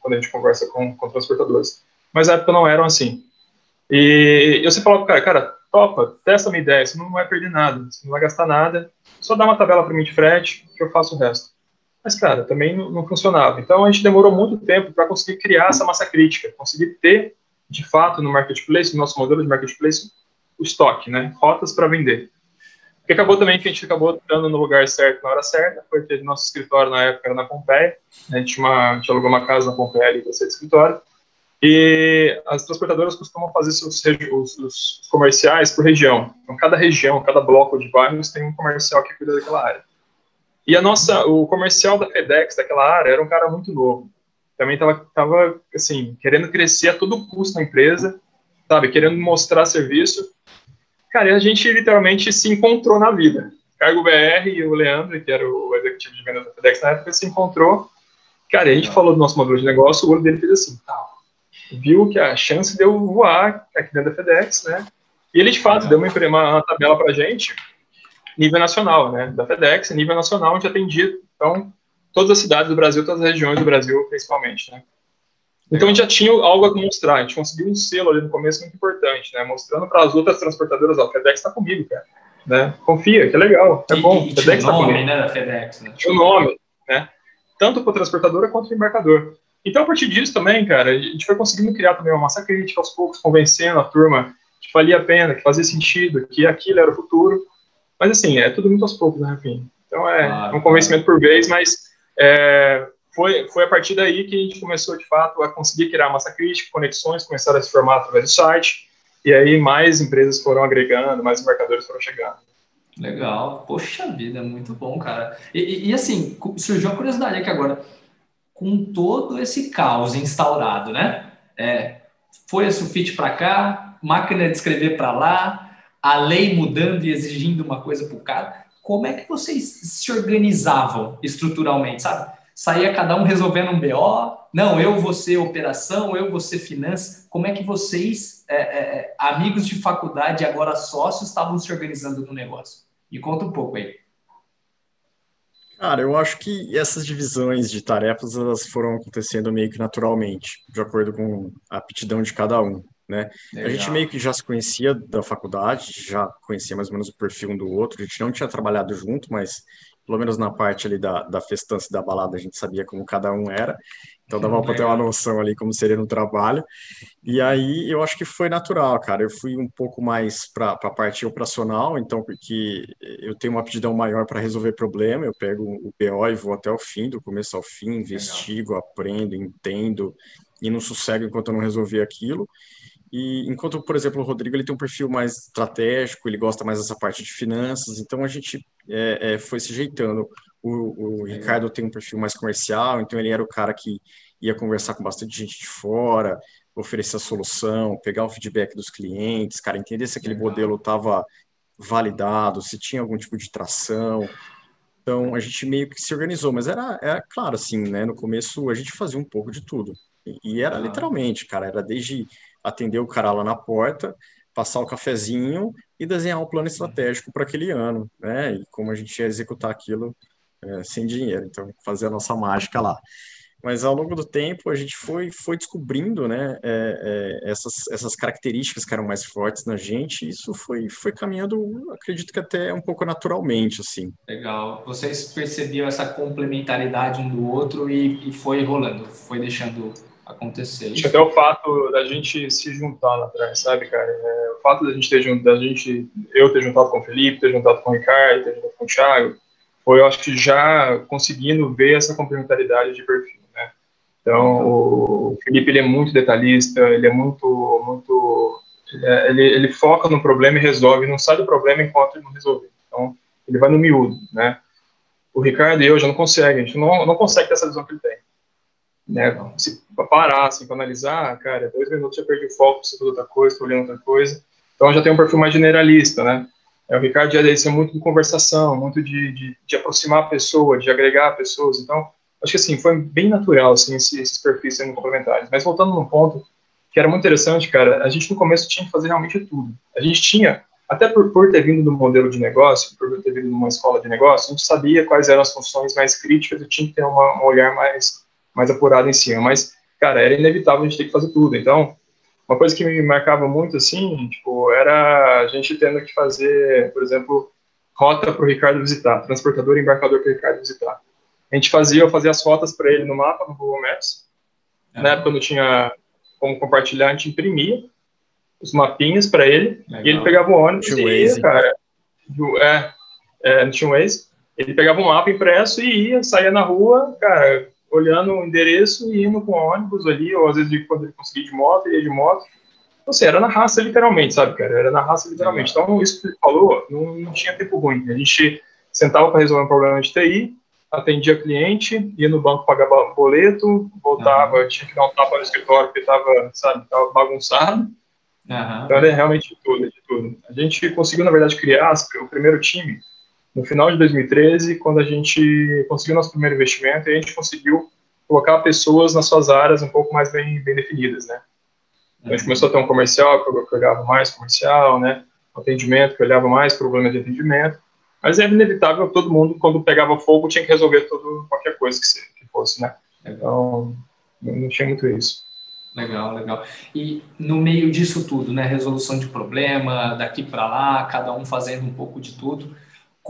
S3: quando a gente conversa com, com transportadoras. Mas na época não eram assim. E eu sempre falava pro cara, cara, topa, testa a minha ideia, você não vai perder nada, você não vai gastar nada, só dá uma tabela para mim de frete, que eu faço o resto. Mas, cara, também não, funcionava. Então, a gente demorou muito tempo para conseguir criar essa massa crítica, conseguir ter, de fato, no marketplace, no nosso modelo de marketplace, o estoque, né? Rotas para vender. Que acabou também que a gente acabou estando no lugar certo na hora certa, foi que nosso escritório na época era na Pompeia, né? a, gente uma, a gente alugou uma casa na Pompeia ali para ser escritório, e as transportadoras costumam fazer seus os, os comerciais por região. Então, cada região, cada bloco de bairros tem um comercial que cuida daquela área. E a nossa, o comercial da FedEx daquela área era um cara muito novo. Também estava, tava, assim, querendo crescer a todo custo na empresa, sabe, querendo mostrar serviço. Cara, e a gente literalmente se encontrou na vida. Cargo BR e o Leandro, que era o executivo de vendas da FedEx na época, se encontrou. Cara, e a gente falou do nosso modelo de negócio, o olho dele fez assim, tá, viu que a chance de eu voar aqui dentro da FedEx, né? E ele, de fato, deu uma, uma tabela para a gente, nível nacional, né, da FedEx, nível nacional, onde atendia, então, todas as cidades do Brasil, todas as regiões do Brasil, principalmente, né. Então, a gente já tinha algo a mostrar, a gente conseguiu um selo ali no começo muito importante, né, mostrando para as outras transportadoras, ó, a FedEx está comigo, cara, né, confia, que é legal, é bom,
S2: e FedEx está comigo. né, da FedEx, né?
S3: Tinha o nome, né, tanto para a transportadora quanto para o embarcador. Então, a partir disso também, cara, a gente foi conseguindo criar também uma massa crítica aos poucos, convencendo a turma que valia a pena, que fazia sentido, que aquilo era o futuro, mas assim, é tudo muito aos poucos, né, enfim. Então é ah, um convencimento por vez, mas é, foi, foi a partir daí que a gente começou, de fato, a conseguir criar massa crítica, conexões começaram a se formar através do site, e aí mais empresas foram agregando, mais embarcadores foram chegando.
S2: Legal, poxa vida, muito bom, cara. E, e, assim, surgiu uma curiosidade aqui agora, com todo esse caos instaurado, né? É, foi a sulfite para cá, máquina de escrever para lá, a lei mudando e exigindo uma coisa para o cara, como é que vocês se organizavam estruturalmente, sabe? Saía cada um resolvendo um BO, não, eu vou ser operação, eu vou ser finanças. Como é que vocês, é, é, é, amigos de faculdade, agora sócios, estavam se organizando no negócio? Me conta um pouco aí.
S1: Cara, eu acho que essas divisões de tarefas elas foram acontecendo meio que naturalmente, de acordo com a aptidão de cada um né? Legal. A gente meio que já se conhecia da faculdade, já conhecia mais ou menos o perfil um do outro, a gente não tinha trabalhado junto, mas pelo menos na parte ali da, da festança e da balada a gente sabia como cada um era, então dava para ter uma noção ali como seria no trabalho, e aí eu acho que foi natural, cara, eu fui um pouco mais para a parte operacional, então porque eu tenho uma aptidão maior para resolver problema, eu pego o BO e vou até o fim, do começo ao fim, investigo, Legal. aprendo, entendo, e não sossego enquanto eu não resolvi aquilo, E enquanto, por exemplo, o Rodrigo ele tem um perfil mais estratégico, ele gosta mais dessa parte de finanças, então a gente é, é, foi se jeitando. O, o Ricardo tem um perfil mais comercial, então ele era o cara que ia conversar com bastante gente de fora, oferecer a solução, pegar o feedback dos clientes, cara, entender se aquele modelo estava validado, se tinha algum tipo de tração. Então a gente meio que se organizou, mas era, era claro assim, né? No começo a gente fazia um pouco de tudo. E, e era literalmente, cara, era desde atender o cara lá na porta, passar o cafezinho e desenhar um plano estratégico para aquele ano, né? E como a gente ia executar aquilo é, sem dinheiro, então fazer a nossa mágica lá. Mas ao longo do tempo a gente foi, foi descobrindo né, é, é, essas, essas características que eram mais fortes na gente, e isso foi, foi caminhando, acredito que até um pouco naturalmente, assim.
S2: Legal. Vocês percebiam essa complementaridade um do outro e, e foi rolando, foi deixando acontecer.
S3: Acho até o fato da gente se juntar lá atrás, sabe, cara? É, o fato da gente ter juntado, da gente, eu ter juntado com o Felipe, ter juntado com o Ricardo, ter juntado com o Thiago, foi, eu acho que já conseguindo ver essa complementaridade de perfil, né? Então, o Felipe, ele é muito detalhista, ele é muito, muito, é, ele, ele foca no problema e resolve, não sai do problema enquanto ele não resolver. Então, ele vai no miúdo, né? O Ricardo e eu já não conseguem, a gente não, não consegue ter essa visão que ele tem né? Se parar, assim, para analisar, cara, dois minutos já perdi o foco, preciso outra coisa, estou olhando outra coisa. Então já tem um perfil mais generalista, né? É, o Ricardo já é muito de conversação, muito de, de, de, aproximar a pessoa, de agregar pessoas. Então, acho que assim, foi bem natural, assim, esses, esses perfis sendo complementares. Mas voltando num ponto que era muito interessante, cara, a gente no começo tinha que fazer realmente tudo. A gente tinha, até por, por ter vindo do modelo de negócio, por ter vindo de uma escola de negócio, a gente sabia quais eram as funções mais críticas e tinha que ter uma, um olhar mais mais apurado em cima. Mas, cara, era inevitável a gente ter que fazer tudo. Então, uma coisa que me marcava muito, assim, tipo, era a gente tendo que fazer, por exemplo, rota para o Ricardo visitar, transportador e embarcador para o Ricardo visitar. A gente fazia, eu fazia as rotas para ele no mapa, no Google Maps. É. Na época não tinha como compartilhar, a gente imprimia os mapinhas para ele, Legal. e ele pegava o ônibus e ia, cara. É, é, não tinha um Waze. Ele pegava um mapa impresso e ia, saía na rua, cara, olhando o endereço e indo com ônibus ali, ou às vezes quando ele conseguia de moto, ia de moto. Então, assim, era na raça literalmente, sabe, cara? Era na raça literalmente. Então, isso que ele falou, não, não tinha tempo ruim. A gente sentava para resolver um problema de TI, atendia cliente, ia no banco pagar boleto, voltava, uhum. tinha que dar um tapa no escritório porque estava, sabe, tava bagunçado. Uhum. Então, era realmente de tudo, de tudo. A gente conseguiu, na verdade, criar o primeiro time no final de 2013, quando a gente conseguiu nosso primeiro investimento, e a gente conseguiu colocar pessoas nas suas áreas um pouco mais bem, bem definidas, né? Então, a gente começou a ter um comercial que eu olhava mais comercial, né? Atendimento que olhava mais problemas de atendimento. Mas é inevitável, todo mundo, quando pegava fogo, tinha que resolver tudo, qualquer coisa que, fosse, né? Então, não tinha muito isso.
S2: Legal, legal. E no meio disso tudo, né? Resolução de problema, daqui para lá, cada um fazendo um pouco de tudo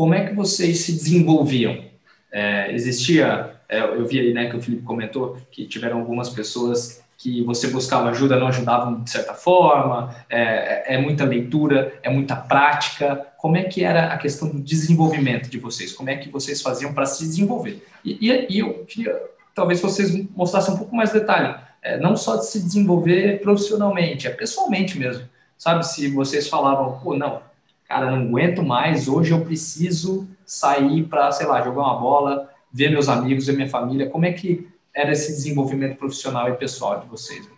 S2: como é que vocês se desenvolviam? É, existia, é, eu vi aí né, que o Felipe comentou que tiveram algumas pessoas que você buscava ajuda, não ajudavam de certa forma, é, é, muita leitura, é muita prática. Como é que era a questão do desenvolvimento de vocês? Como é que vocês faziam para se desenvolver? E, e, e, eu queria, talvez vocês mostrassem um pouco mais detalhe, é, não só de se desenvolver profissionalmente, é pessoalmente mesmo. Sabe, se vocês falavam, pô, não, cara, não aguento mais, hoje eu preciso sair para, sei lá, jogar uma bola, ver meus amigos, ver minha família. Como é que era esse desenvolvimento profissional e pessoal de vocês?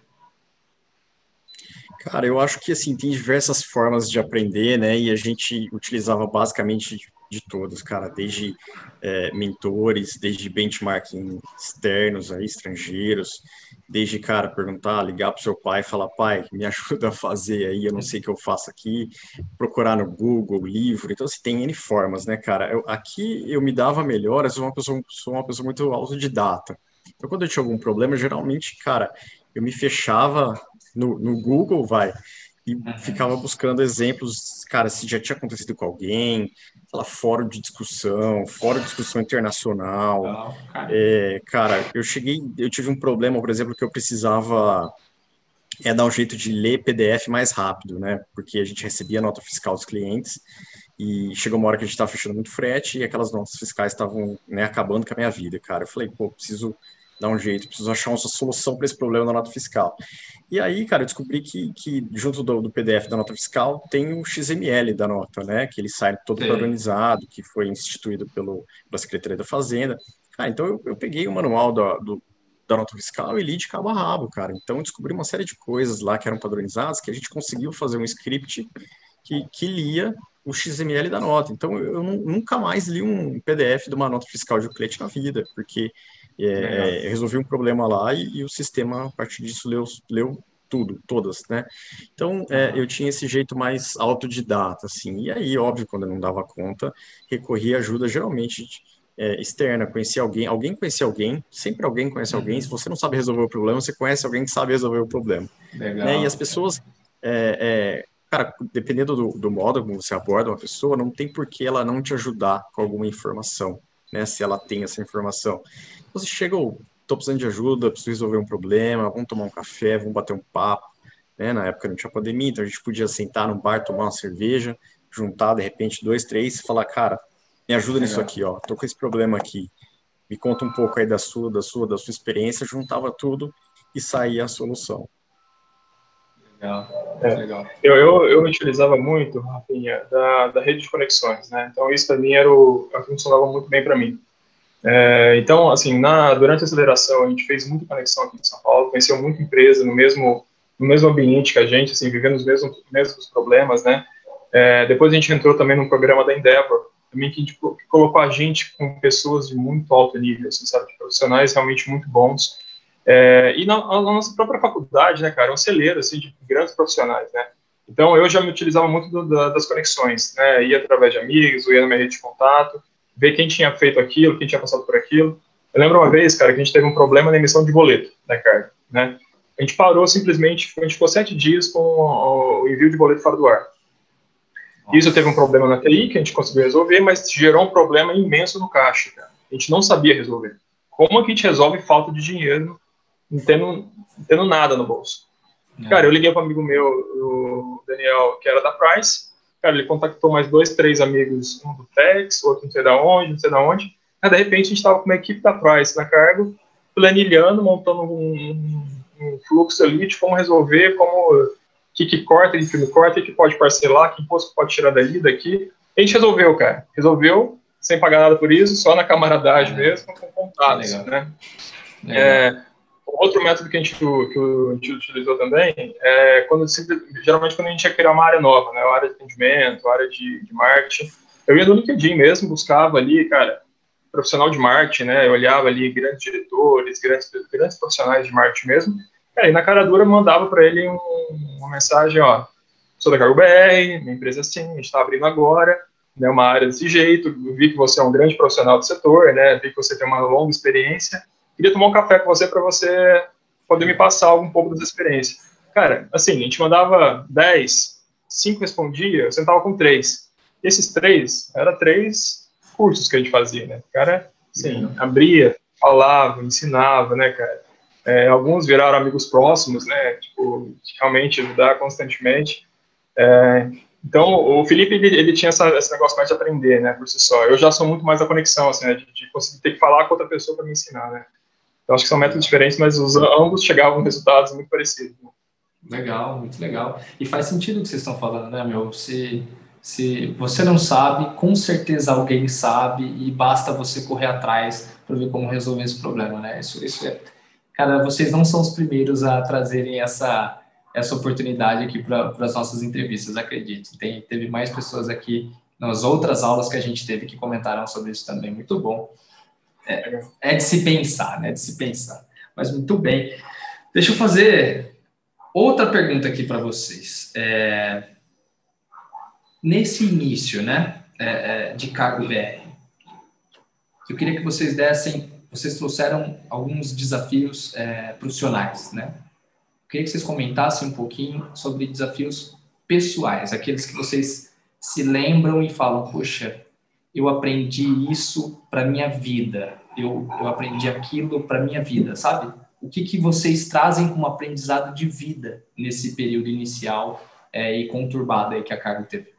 S1: Cara, eu acho que assim tem diversas formas de aprender, né? E a gente utilizava basicamente de todas, cara, desde é, mentores, desde benchmarking externos, aí, estrangeiros, desde, cara, perguntar, ligar para seu pai falar, pai, me [LAUGHS] ajuda a fazer aí, eu não sei o que eu faço aqui, procurar no Google, livro, então, assim, tem N formas, né, cara? Eu, aqui eu me dava melhor, eu sou uma pessoa, sou uma pessoa muito autodidata, então, quando eu tinha algum problema, geralmente, cara, eu me fechava no, no Google, vai, e ficava buscando exemplos, cara, se já tinha acontecido com alguém, lá, fórum de discussão, fórum de discussão internacional. Cara. É, cara, eu cheguei, eu tive um problema, por exemplo, que eu precisava é dar um jeito de ler PDF mais rápido, né? Porque a gente recebia a nota fiscal dos clientes e chegou uma hora que a gente estava fechando muito frete e aquelas notas fiscais estavam né, acabando com a minha vida, cara. Eu falei, pô, preciso dar um jeito, preciso achar uma solução para esse problema da nota fiscal. E aí, cara, eu descobri que, que junto do, do, PDF da nota fiscal tem o XML da nota, né? Que ele sai todo padronizado, que foi instituído pelo, pela Secretaria da Fazenda. Ah, então eu, eu peguei o manual do, do, da nota fiscal e li de cabo a rabo, cara. Então eu descobri uma série de coisas lá que eram padronizadas que a gente conseguiu fazer um script que, que lia o XML da nota. Então, eu, nunca mais li um PDF de uma nota fiscal de um cliente na vida, porque é, resolvi um problema lá e, e, o sistema, a partir disso, leu, leu tudo, todas, né? Então, é, eu tinha esse jeito mais autodidata, assim. E aí, óbvio, quando eu não dava conta, recorri à ajuda, geralmente, é, externa, conhecia alguém, alguém conhecia alguém, sempre alguém conhece alguém. Uhum. Se você não sabe resolver o problema, você conhece alguém que sabe resolver o problema. Legal. Né? E as pessoas é, é cara, dependendo do, do modo como você aborda uma pessoa, não tem por que ela não te ajudar com alguma informação, né? Se ela tem essa informação. Você chega, tô precisando de ajuda, preciso resolver um problema, vamos tomar um café, vamos bater um papo, né? Na época não tinha pandemia, então a gente podia sentar no bar, tomar uma cerveja, juntar de repente dois, três e falar, cara, me ajuda nisso aqui, ó, tô com esse problema aqui, me conta um pouco aí da sua, da sua, da sua experiência, juntava tudo e saía a solução.
S3: Legal, é. legal. Eu, eu, eu utilizava muito, Rafinha, da, da rede de conexões, né? Então, isso para mim era o, funcionava muito bem para mim. É, então, assim, na, durante a aceleração, a gente fez muita conexão aqui em São Paulo, conheceu muita empresa no mesmo, no mesmo ambiente que a gente, assim, vivendo os mesmos, mesmos problemas, né? É, depois a gente entrou também no programa da Endeavor, também que, a gente, que colocou a gente com pessoas de muito alto nível, assim, sabe, profissionais realmente muito bons, é, e na, na, nossa própria faculdade, né, cara, é um celeiro, assim, de grandes profissionais, né. Então, eu já me utilizava muito do, da, das conexões, né, ia através de amigos, ia na minha rede de contato, ver quem tinha feito aquilo, quem tinha passado por aquilo. Eu lembro uma vez, cara, que a gente teve um problema na emissão de boleto da carga, né. A gente parou simplesmente, a gente ficou sete dias com o, o envio de boleto fora do ar. Isso teve um problema na TI que a gente conseguiu resolver, mas gerou um problema imenso no caixa, cara. A gente não sabia resolver. Como é que a gente resolve falta de dinheiro não tendo, não tendo nada no bolso. É. Cara, eu liguei para um amigo meu, o Daniel, que era da Price. Cara, ele contactou mais dois, três amigos, um do Tex, outro não sei da onde, não sei da onde. Aí, de repente, a gente estava com uma equipe da Price na cargo, planilhando, montando um, um fluxo ali de como resolver, como o que, que corta, que não corta, o que pode parcelar, que imposto pode tirar dali, daqui. A gente resolveu, cara. Resolveu, sem pagar nada por isso, só na camaradagem é. mesmo, com contatos, né? É, outro método que a gente, que a gente utilizou também é quando geralmente quando a gente ia criar uma área nova, né, uma área de atendimento, área de, de marketing, eu ia no LinkedIn mesmo, buscava ali, cara, profissional de marketing, né, eu olhava ali grandes diretores, grandes, grandes profissionais de marketing mesmo, e na cara dura mandava para ele um, uma mensagem, ó, sou da Cargo BR, minha empresa é assim, a gente está abrindo agora, né, uma área desse jeito, vi que você é um grande profissional do setor, né, vi que você tem uma longa experiência, queria tomar um café com você para você poder me passar algum pouco dessa experiência. Cara, assim, a gente mandava 10, 5 respondia, eu sentava com 3. Esses três, era três cursos que a gente fazia, né? O cara, assim, uhum. abria, falava, ensinava, né, cara? É, alguns viraram amigos próximos, né? Tipo, realmente ajudar constantemente. É, então, o Felipe, ele, ele tinha essa, esse negócio mais de aprender, né, por si só. Eu já sou muito mais a conexão, assim, né, de, de conseguir ter que falar com outra pessoa para me ensinar, né. Eu acho que são métodos diferentes, mas os, ambos chegavam a resultados muito parecidos.
S2: Legal, muito legal. E faz sentido o que vocês estão falando, né, meu? Se, se você não sabe, com certeza alguém sabe e basta você correr atrás para ver como resolver esse problema, né? Isso, isso é... Cara, vocês não são os primeiros a trazerem essa, essa oportunidade aqui para as nossas entrevistas, acredito. Tem, teve mais pessoas aqui nas outras aulas que a gente teve que comentaram sobre isso também. Muito bom. É, é de se pensar, né? De se pensar. Mas muito bem. Deixa eu fazer outra pergunta aqui para vocês. É, nesse início, né, é, é de Cargo BR, eu queria que vocês dessem, vocês trouxeram alguns desafios é, profissionais, né? Eu queria que vocês comentassem um pouquinho sobre desafios pessoais, aqueles que vocês se lembram e falam, poxa, eu aprendi isso para minha vida, eu, eu aprendi aquilo para minha vida, sabe? O que, que vocês trazem como aprendizado de vida nesse período inicial é, e conturbado aí que a Cargo teve?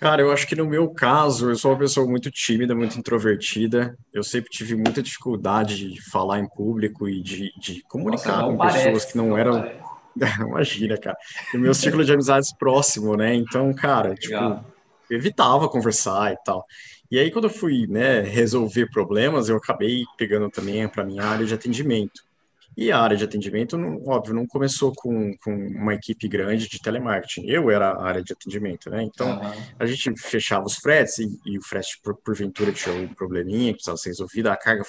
S1: Cara, eu acho que no meu caso, eu sou uma pessoa muito tímida, muito introvertida. Eu sempre tive muita dificuldade de falar em público e de, de comunicar Nossa, com parece, pessoas que não, não eram. [LAUGHS] Imagina, cara. O meu círculo de amizades próximo, né? Então, cara, tipo, Legal. eu evitava conversar e tal. E aí, quando eu fui, né, resolver problemas, eu acabei pegando também para minha área de atendimento. E a área de atendimento, não, óbvio, não começou com, com, uma equipe grande de telemarketing. Eu era a área de atendimento, né? Então, uhum. a gente fechava os fretes e, e o frete, por, porventura, tinha um probleminha que precisava ser resolvido, a carga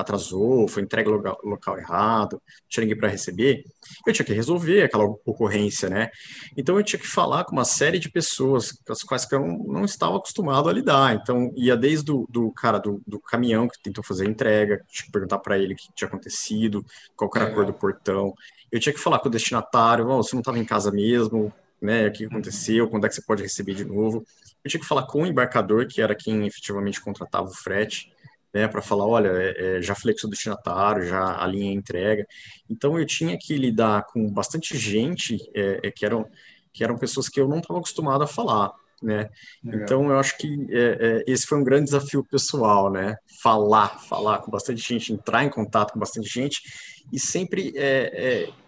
S1: atrasou, foi entregue no local, local errado, tinha ninguém para receber, eu tinha que resolver aquela ocorrência, né? Então eu tinha que falar com uma série de pessoas com as quais eu não, não estava acostumado a lidar. Então ia desde do, do cara do, do, caminhão que tentou fazer a entrega, tinha que perguntar para ele o que tinha acontecido, qual era a cor do portão. Eu tinha que falar com o destinatário, oh, você não estava em casa mesmo, né? O que aconteceu? Quando é que você pode receber de novo? Eu tinha que falar com o embarcador, que era quem efetivamente contratava o frete né, para falar, olha, é, é, já falei com o destinatário, já a entrega. Então eu tinha que lidar com bastante gente é, é que eram que eram pessoas que eu não estava acostumado a falar, né? Legal. Então eu acho que é, esse foi um grande desafio pessoal, né? Falar, falar com bastante gente, entrar em contato com bastante gente e sempre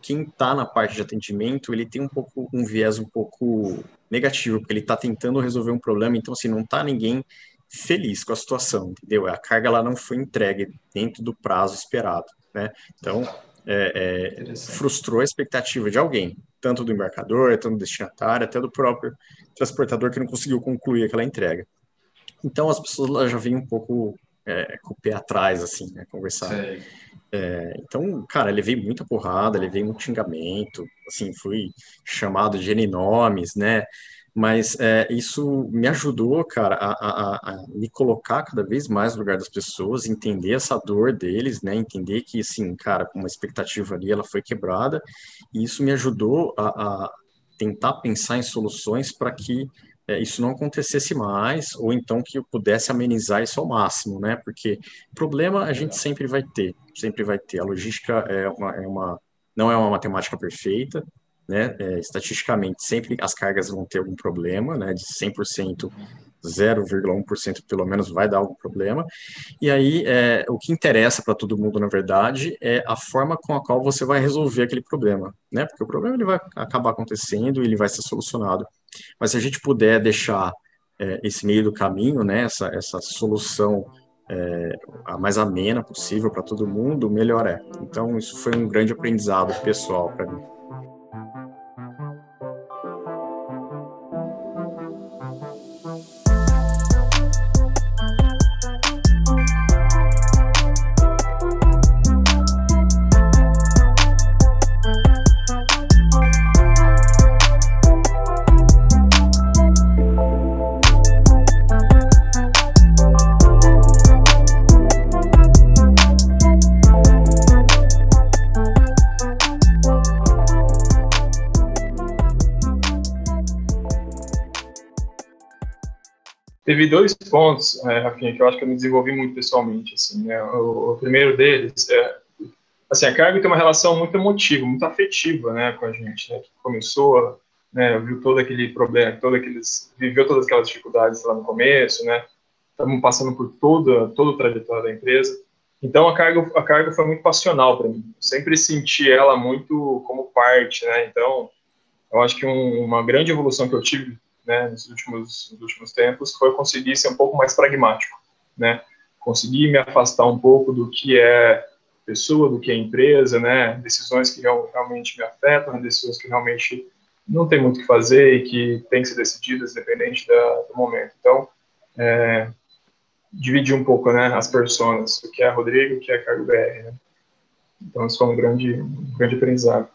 S1: quem está na parte de atendimento ele tem um pouco um viés um pouco negativo porque ele está tentando resolver um problema, então assim não está ninguém feliz com a situação, entendeu? A carga ela não foi entregue dentro do prazo esperado, né? Então, é, é, frustrou a expectativa de alguém, tanto do embarcador, tanto do destinatário, até do próprio transportador que não conseguiu concluir aquela entrega. Então, as pessoas já vêm um pouco é, com o pé atrás, assim, né, conversar. É, então, cara, levei muita porrada, levei muito xingamento, assim, fui chamado de N nomes, né? Mas é, isso me ajudou, cara, a, a, a, me colocar cada vez mais no lugar das pessoas, entender essa dor deles, né, entender que, assim, cara, uma expectativa ali, ela foi quebrada, e isso me ajudou a, a tentar pensar em soluções para que é, isso não acontecesse mais, ou então que eu pudesse amenizar isso ao máximo, né, porque problema a gente sempre vai ter, sempre vai ter, a logística é uma, é uma não é uma matemática perfeita, né? É, estatisticamente, sempre as cargas vão ter algum problema, né? De 100%, 0,1% pelo menos vai dar algum problema. E aí, é, o que interessa para todo mundo, na verdade, é a forma com a qual você vai resolver aquele problema, né? Porque o problema ele vai acabar acontecendo e ele vai ser solucionado. Mas se a gente puder deixar é, esse meio do caminho, né? Essa, essa solução é, a mais amena possível para todo mundo, melhor é. Então, isso foi um grande aprendizado pessoal para mim.
S3: Teve dois pontos, é, Rafinha, que eu acho que eu me desenvolvi muito pessoalmente, assim, né? O, o primeiro deles é, assim, a carga tem uma relação muito emotiva, muito afetiva, né, com a gente, né, que começou, né, viu todo aquele problema, todo aqueles, viveu todas aquelas dificuldades lá no começo, né, estamos passando por toda, toda a trajetória da empresa, então a carga, a carga foi muito passional para mim, eu sempre senti ela muito como parte, né, então eu acho que um, uma grande evolução que eu tive né, nos últimos, nos últimos tempos, foi conseguir ser um pouco mais pragmático, né, conseguir me afastar um pouco do que é pessoa, do que é empresa, né, decisões que realmente me afetam, decisões que realmente não tem muito o que fazer e que tem que ser decididas independente da, do momento. Então, é, dividir um pouco, né, as pessoas, o que é Rodrigo, o que é Cargo BR, né. Então, isso foi um grande, um grande aprendizado.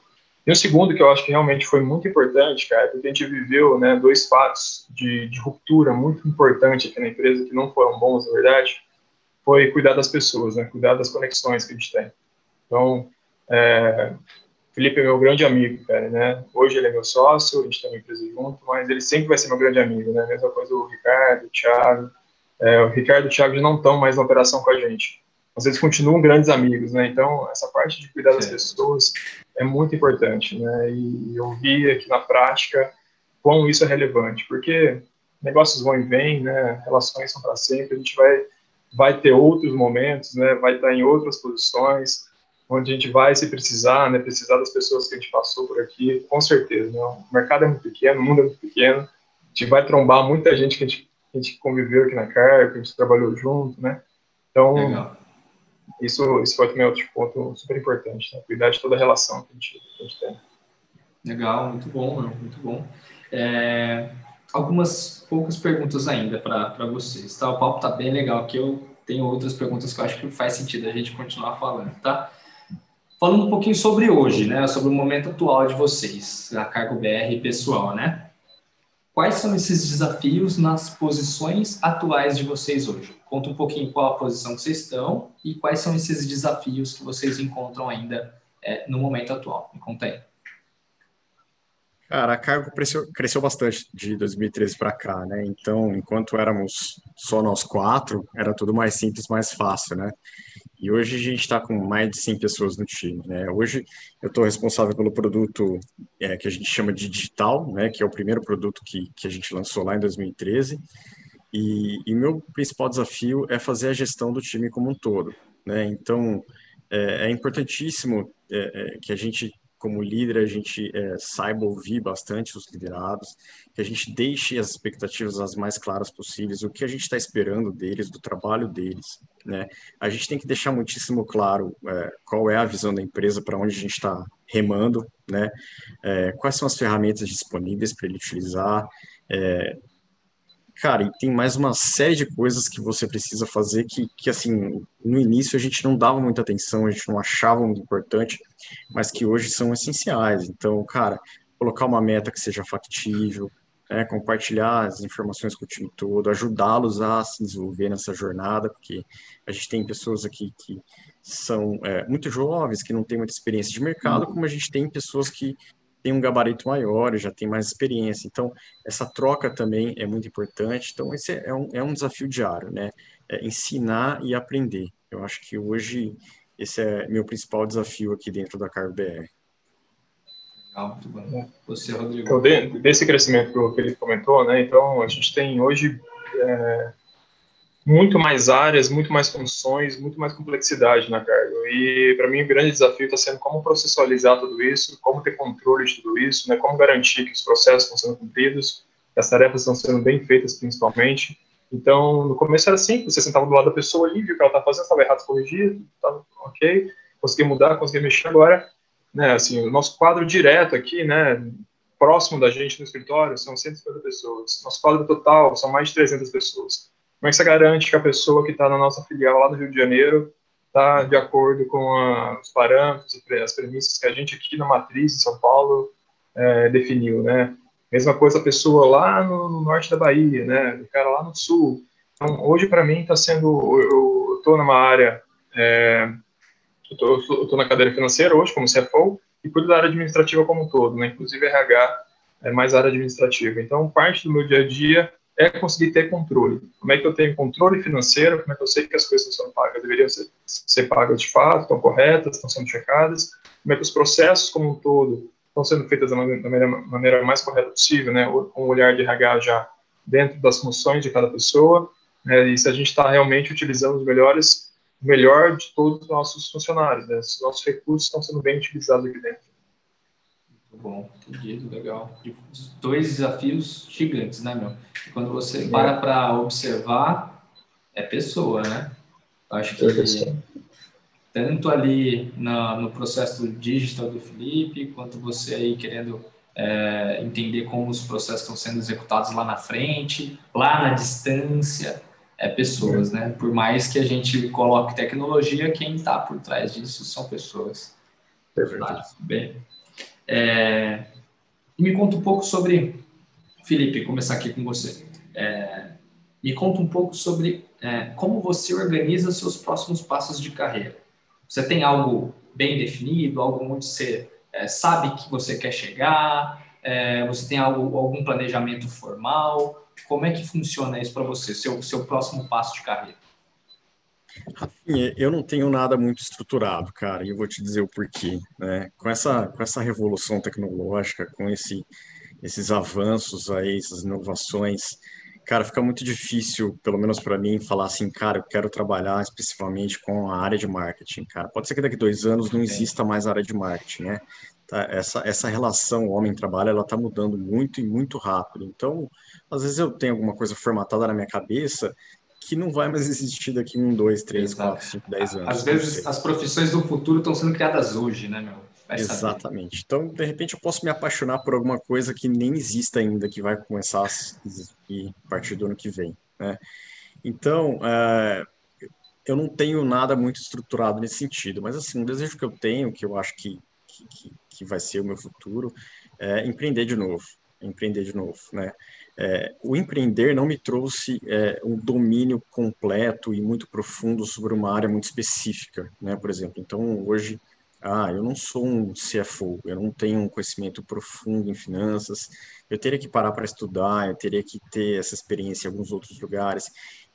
S3: E o segundo, que eu acho que realmente foi muito importante, cara, porque a gente viveu né, dois fatos de, de ruptura muito importante aqui na empresa, que não foram bons, na verdade, foi cuidar das pessoas, né, cuidar das conexões que a gente tem. Então, é, Felipe é meu grande amigo, cara, né? Hoje ele é meu sócio, a gente tem uma empresa junto, mas ele sempre vai ser meu grande amigo, né? Mesma coisa o Ricardo, o Thiago. É, o Ricardo e o Thiago já não estão mais na operação com a gente. Mas eles continuam grandes amigos, né? Então, essa parte de cuidar das pessoas, é muito importante, né? E eu vi aqui na prática quão isso é relevante, porque negócios vão e vêm, né? Relações são para sempre. A gente vai vai ter outros momentos, né? Vai estar em outras posições, onde a gente vai se precisar, né? Precisar das pessoas que a gente passou por aqui, com certeza. Né? O mercado é muito pequeno, o mundo é muito pequeno. A gente vai trombar muita gente que a gente, a gente conviveu aqui na CAR, que a gente trabalhou junto, né? Então, Legal. Isso, isso foi também outro ponto super importante, né? Cuidar de toda a relação que a gente, que a gente tem.
S2: Legal, muito bom, muito bom. É, algumas poucas perguntas ainda para vocês, tá? O papo tá bem legal aqui, eu tenho outras perguntas que eu acho que faz sentido a gente continuar falando, tá? Falando um pouquinho sobre hoje, né? Sobre o momento atual de vocês, a Cargo BR pessoal, né? Quais são esses desafios nas posições atuais de vocês hoje? Conta um pouquinho qual a posição que vocês estão e quais são esses desafios que vocês encontram ainda é, no momento atual. Me conta aí.
S1: Cara, a Cargo cresceu, cresceu bastante de 2013 para cá, né? Então, enquanto éramos só nós quatro, era tudo mais simples, mais fácil, né? E hoje a gente está com mais de 100 pessoas no time, né? Hoje eu estou responsável pelo produto é, que a gente chama de digital, né? Que é o primeiro produto que, que a gente lançou lá em 2013. E, e meu principal desafio é fazer a gestão do time como um todo, né? Então, é, é importantíssimo é, é que a gente como líder, a gente é, saiba ouvir bastante os liderados, que a gente deixe as expectativas as mais claras possíveis, o que a gente está esperando deles, do trabalho deles. Né? A gente tem que deixar muitíssimo claro é, qual é a visão da empresa, para onde a gente está remando, né? É, quais são as ferramentas disponíveis para ele utilizar, é, Cara, e tem mais uma série de coisas que você precisa fazer que, que, assim, no início a gente não dava muita atenção, a gente não achava muito importante, mas que hoje são essenciais. Então, cara, colocar uma meta que seja factível, né, compartilhar as informações com o time todo, ajudá-los a se desenvolver nessa jornada, porque a gente tem pessoas aqui que são é, muito jovens, que não têm muita experiência de mercado, como a gente tem pessoas que tem um gabarito maior, já tem mais experiência. Então, essa troca também é muito importante. Então, esse é um, é um desafio diário, né? É ensinar e aprender. Eu acho que hoje esse é meu principal desafio aqui dentro da Cargo BR.
S2: Legal, muito bom. Você, Rodrigo.
S3: Então, desse crescimento que o Felipe comentou, né? Então, a gente tem hoje é, muito mais áreas, muito mais funções, muito mais complexidade na Cargo. E para mim o grande desafio está sendo como processualizar tudo isso, como ter controle de tudo isso, né, como garantir que os processos estão sendo cumpridos, que as tarefas estão sendo bem feitas principalmente. Então, no começo era simples, você sentava do lado da pessoa ali, viu o que ela estava fazendo, estava errado, corrigir, estava ok, consegui mudar, consegui mexer agora. Né, assim, o nosso quadro direto aqui, né, próximo da gente no escritório, são 150 pessoas. Nosso quadro total são mais de 300 pessoas. Como é que você garante que a pessoa que está na nossa filial lá no Rio de Janeiro está de acordo com a, os parâmetros, as premissas que a gente aqui na matriz em São Paulo é, definiu, né? Mesma coisa a pessoa lá no, no, norte da Bahia, né? O cara lá no sul. Então, hoje para mim está sendo, eu estou numa área, é, eu estou na cadeira financeira hoje como CFO e cuido da área administrativa como um todo, né? Inclusive RH é mais área administrativa. Então, parte do meu dia a dia é conseguir ter controle. Como é que eu tenho controle financeiro? Como é que eu sei que as coisas estão pagas deveriam ser, ser pagas de fato, estão corretas, estão sendo checadas? Como é que os processos como um todo estão sendo feitos da maneira, maneira mais correta possível, né? Com o olhar de RH já dentro das funções de cada pessoa, né? E se a gente está realmente utilizando os melhores, melhor de todos os nossos funcionários, né? Os nossos recursos estão sendo bem utilizados aqui dentro.
S2: Bom, entendido, legal. Dois desafios gigantes, né, meu? Quando você para para observar, é pessoa, né? Acho que é tanto ali na, no processo digital do Felipe, quanto você aí querendo é, entender como os processos estão sendo executados lá na frente, lá na distância, é pessoas, né? Por mais que a gente coloque tecnologia, quem está por trás disso são pessoas.
S1: Perfeito. Tá,
S2: bem. É, me conta um pouco sobre, Felipe, começar aqui com você. É, me conta um pouco sobre é, como você organiza seus próximos passos de carreira. Você tem algo bem definido, algo onde você é, sabe que você quer chegar? É, você tem algo, algum planejamento formal? Como é que funciona isso para você, seu, seu próximo passo de carreira?
S1: Rafinha, eu não tenho nada muito estruturado, cara, e eu vou te dizer o porquê, né? Com essa, com essa revolução tecnológica, com esse, esses avanços aí, essas inovações, Cara, fica muito difícil, pelo menos para mim, falar assim, cara, eu quero trabalhar especificamente com a área de marketing, cara. Pode ser que daqui a dois anos não exista mais área de marketing, né? Tá, essa, essa relação homem-trabalho, ela tá mudando muito e muito rápido. Então, às vezes eu tenho alguma coisa formatada na minha cabeça que não vai mais existir daqui um, dois, três, Exato. quatro, cinco, dez anos.
S2: Às vezes as profissões do futuro estão sendo criadas hoje, né, meu?
S1: Vai Exatamente. Saber. Então, de repente, eu posso me apaixonar por alguma coisa que nem exista ainda, que vai começar a existir a partir do ano que vem. Né? Então, é, eu não tenho nada muito estruturado nesse sentido, mas assim, um desejo que eu tenho, que eu acho que, que, que vai ser o meu futuro, é empreender de novo. Empreender de novo, né? É, o empreender não me trouxe é, um domínio completo e muito profundo sobre uma área muito específica, né? Por exemplo, então hoje ah, eu não sou um CFO, eu não tenho um conhecimento profundo em finanças, eu teria que parar para estudar, eu teria que ter essa experiência em alguns outros lugares.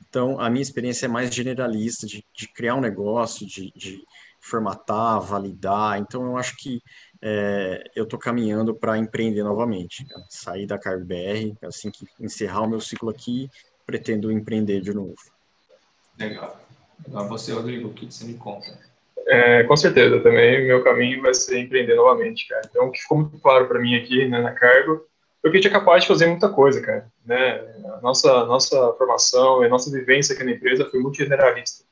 S1: Então, a minha experiência é mais generalista, de, de criar um negócio, de, de, formatar, validar. Então, eu acho que é, eu estou caminhando para empreender novamente. Sair da CarBR, assim que encerrar o meu ciclo aqui, pretendo empreender de novo.
S2: Legal. Agora você, Rodrigo, o que você me conta?
S3: É, com certeza, também meu caminho vai ser empreender novamente, cara. Então, o que ficou muito claro para mim aqui, né, na Cargo, foi que a gente é capaz de fazer muita coisa, cara. Né? A nossa, nossa formação e a nossa vivência aqui na empresa foi muito generalista.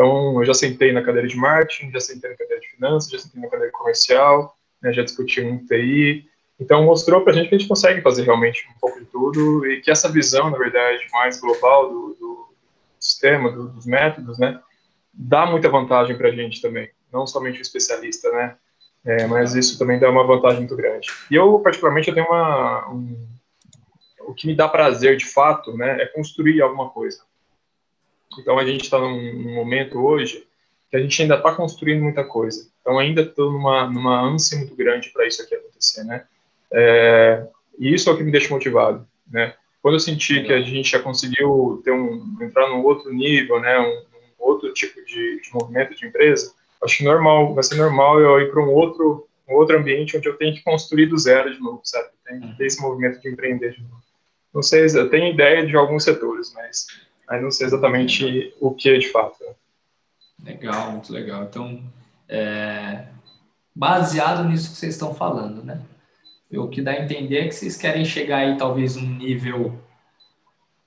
S3: Então, eu já sentei na cadeira de marketing, já sentei na cadeira de finanças, já sentei na cadeira comercial, né, já discuti um TI. Então, mostrou para a gente que a gente consegue fazer realmente um pouco de tudo e que essa visão, na verdade, mais global do, do sistema, do, dos métodos, né, dá muita vantagem para a gente também, não somente o especialista, né? É, mas isso também dá uma vantagem muito grande. E eu, particularmente, eu tenho uma... Um, o que me dá prazer, de fato, né, é construir alguma coisa. Então, a gente está num, momento hoje que a gente ainda está construindo muita coisa. Então, ainda estou numa, numa ânsia muito grande para isso aqui acontecer, né? É, e isso é o que me deixa motivado, né? Quando eu senti que a gente já conseguiu ter um, entrar num outro nível, né, um, outro tipo de, de movimento de empresa, acho que normal, vai ser normal eu ir para um outro, um outro ambiente onde eu tenho que construir do zero de novo, sabe? Tem que ter esse movimento de empreender de novo. Não sei, eu tenho ideia de alguns setores, mas aí não sei exatamente o que é de fato.
S2: Legal, muito legal. Então, é, baseado nisso que vocês estão falando, né? O que dá a entender é que vocês querem chegar aí talvez um nível,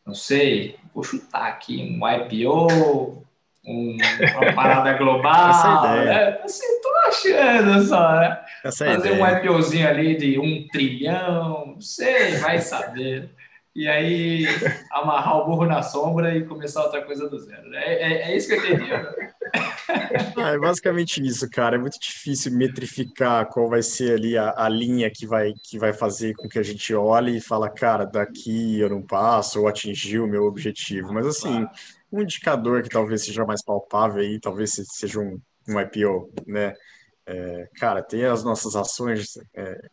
S2: não sei, vou chutar aqui, um IPO, um, uma parada [LAUGHS] global. Essa é ideia. Né? Assim, tô achando só, né? Essa é Fazer um IPOzinho ali de um trilhão, não sei, vai saber. E aí amarrar o burro na sombra e começar outra coisa do zero. É, é, é isso que eu entendi. Né?
S1: Ah, é basicamente isso, cara. É muito difícil metrificar qual vai ser ali a, a, linha que vai, que vai fazer com que a gente olhe e fala, cara, daqui eu não passo ou atingi o meu objetivo. Mas assim, um indicador que talvez seja mais palpável aí, talvez seja um, um IPO, né? É, cara, ter as nossas ações é,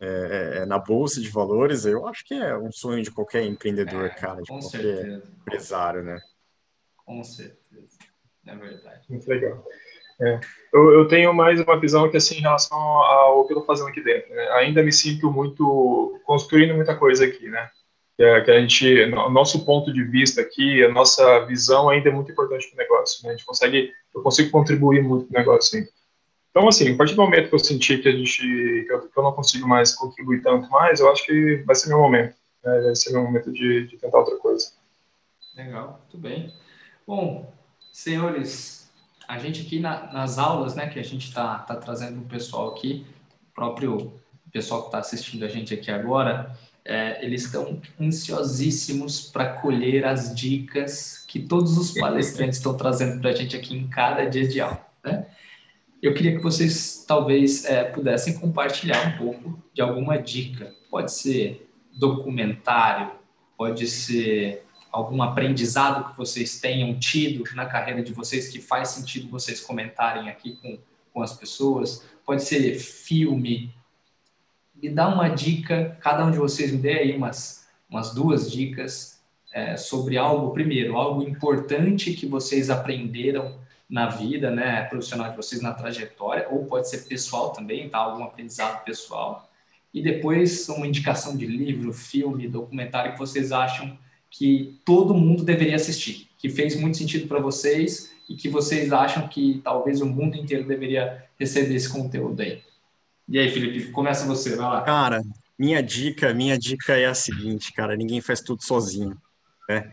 S1: é, é, na bolsa de valores, eu acho que é um sonho de qualquer empreendedor, é, cara, de qualquer certeza. empresário, né?
S2: Com certeza, é verdade.
S3: Muito legal. É. Eu, eu, tenho mais uma visão que assim em relação ao que eu estou fazendo aqui dentro. Né? Ainda me sinto muito construindo muita coisa aqui, né? que, é, que a gente, nosso ponto de vista aqui, a nossa visão ainda é muito importante para o negócio. Né? A gente consegue, eu consigo contribuir muito para o negócio. Assim. Então, assim, a partir do momento que eu senti que a gente, que eu, que eu, não consigo mais contribuir tanto mais, eu acho que vai ser meu momento. Né? Vai ser meu momento de, de tentar outra coisa.
S2: Legal, muito bem. Bom, senhores, a gente aqui na, nas aulas, né, que a gente está tá trazendo o pessoal aqui, o próprio pessoal que está assistindo a gente aqui agora, é, eles estão ansiosíssimos para colher as dicas que todos os palestrantes [LAUGHS] estão trazendo para a gente aqui em cada dia de aula. Né? Eu queria que vocês talvez é, pudessem compartilhar um pouco de alguma dica. Pode ser documentário, pode ser algum aprendizado que vocês tenham tido na carreira de vocês que faz sentido vocês comentarem aqui com, com as pessoas, pode ser filme, me dá uma dica, cada um de vocês me dê aí umas, umas duas dicas é, sobre algo, primeiro, algo importante que vocês aprenderam na vida, né, profissional de vocês, na trajetória, ou pode ser pessoal também, tá? Algum aprendizado pessoal. E depois uma indicação de livro, filme, documentário que vocês acham que todo mundo deveria assistir, que fez muito sentido para vocês e que vocês acham que talvez o mundo inteiro deveria receber esse conteúdo aí. E aí, Felipe, começa você, vai lá.
S1: Cara, minha dica, minha dica é a seguinte, cara, ninguém faz tudo sozinho, né?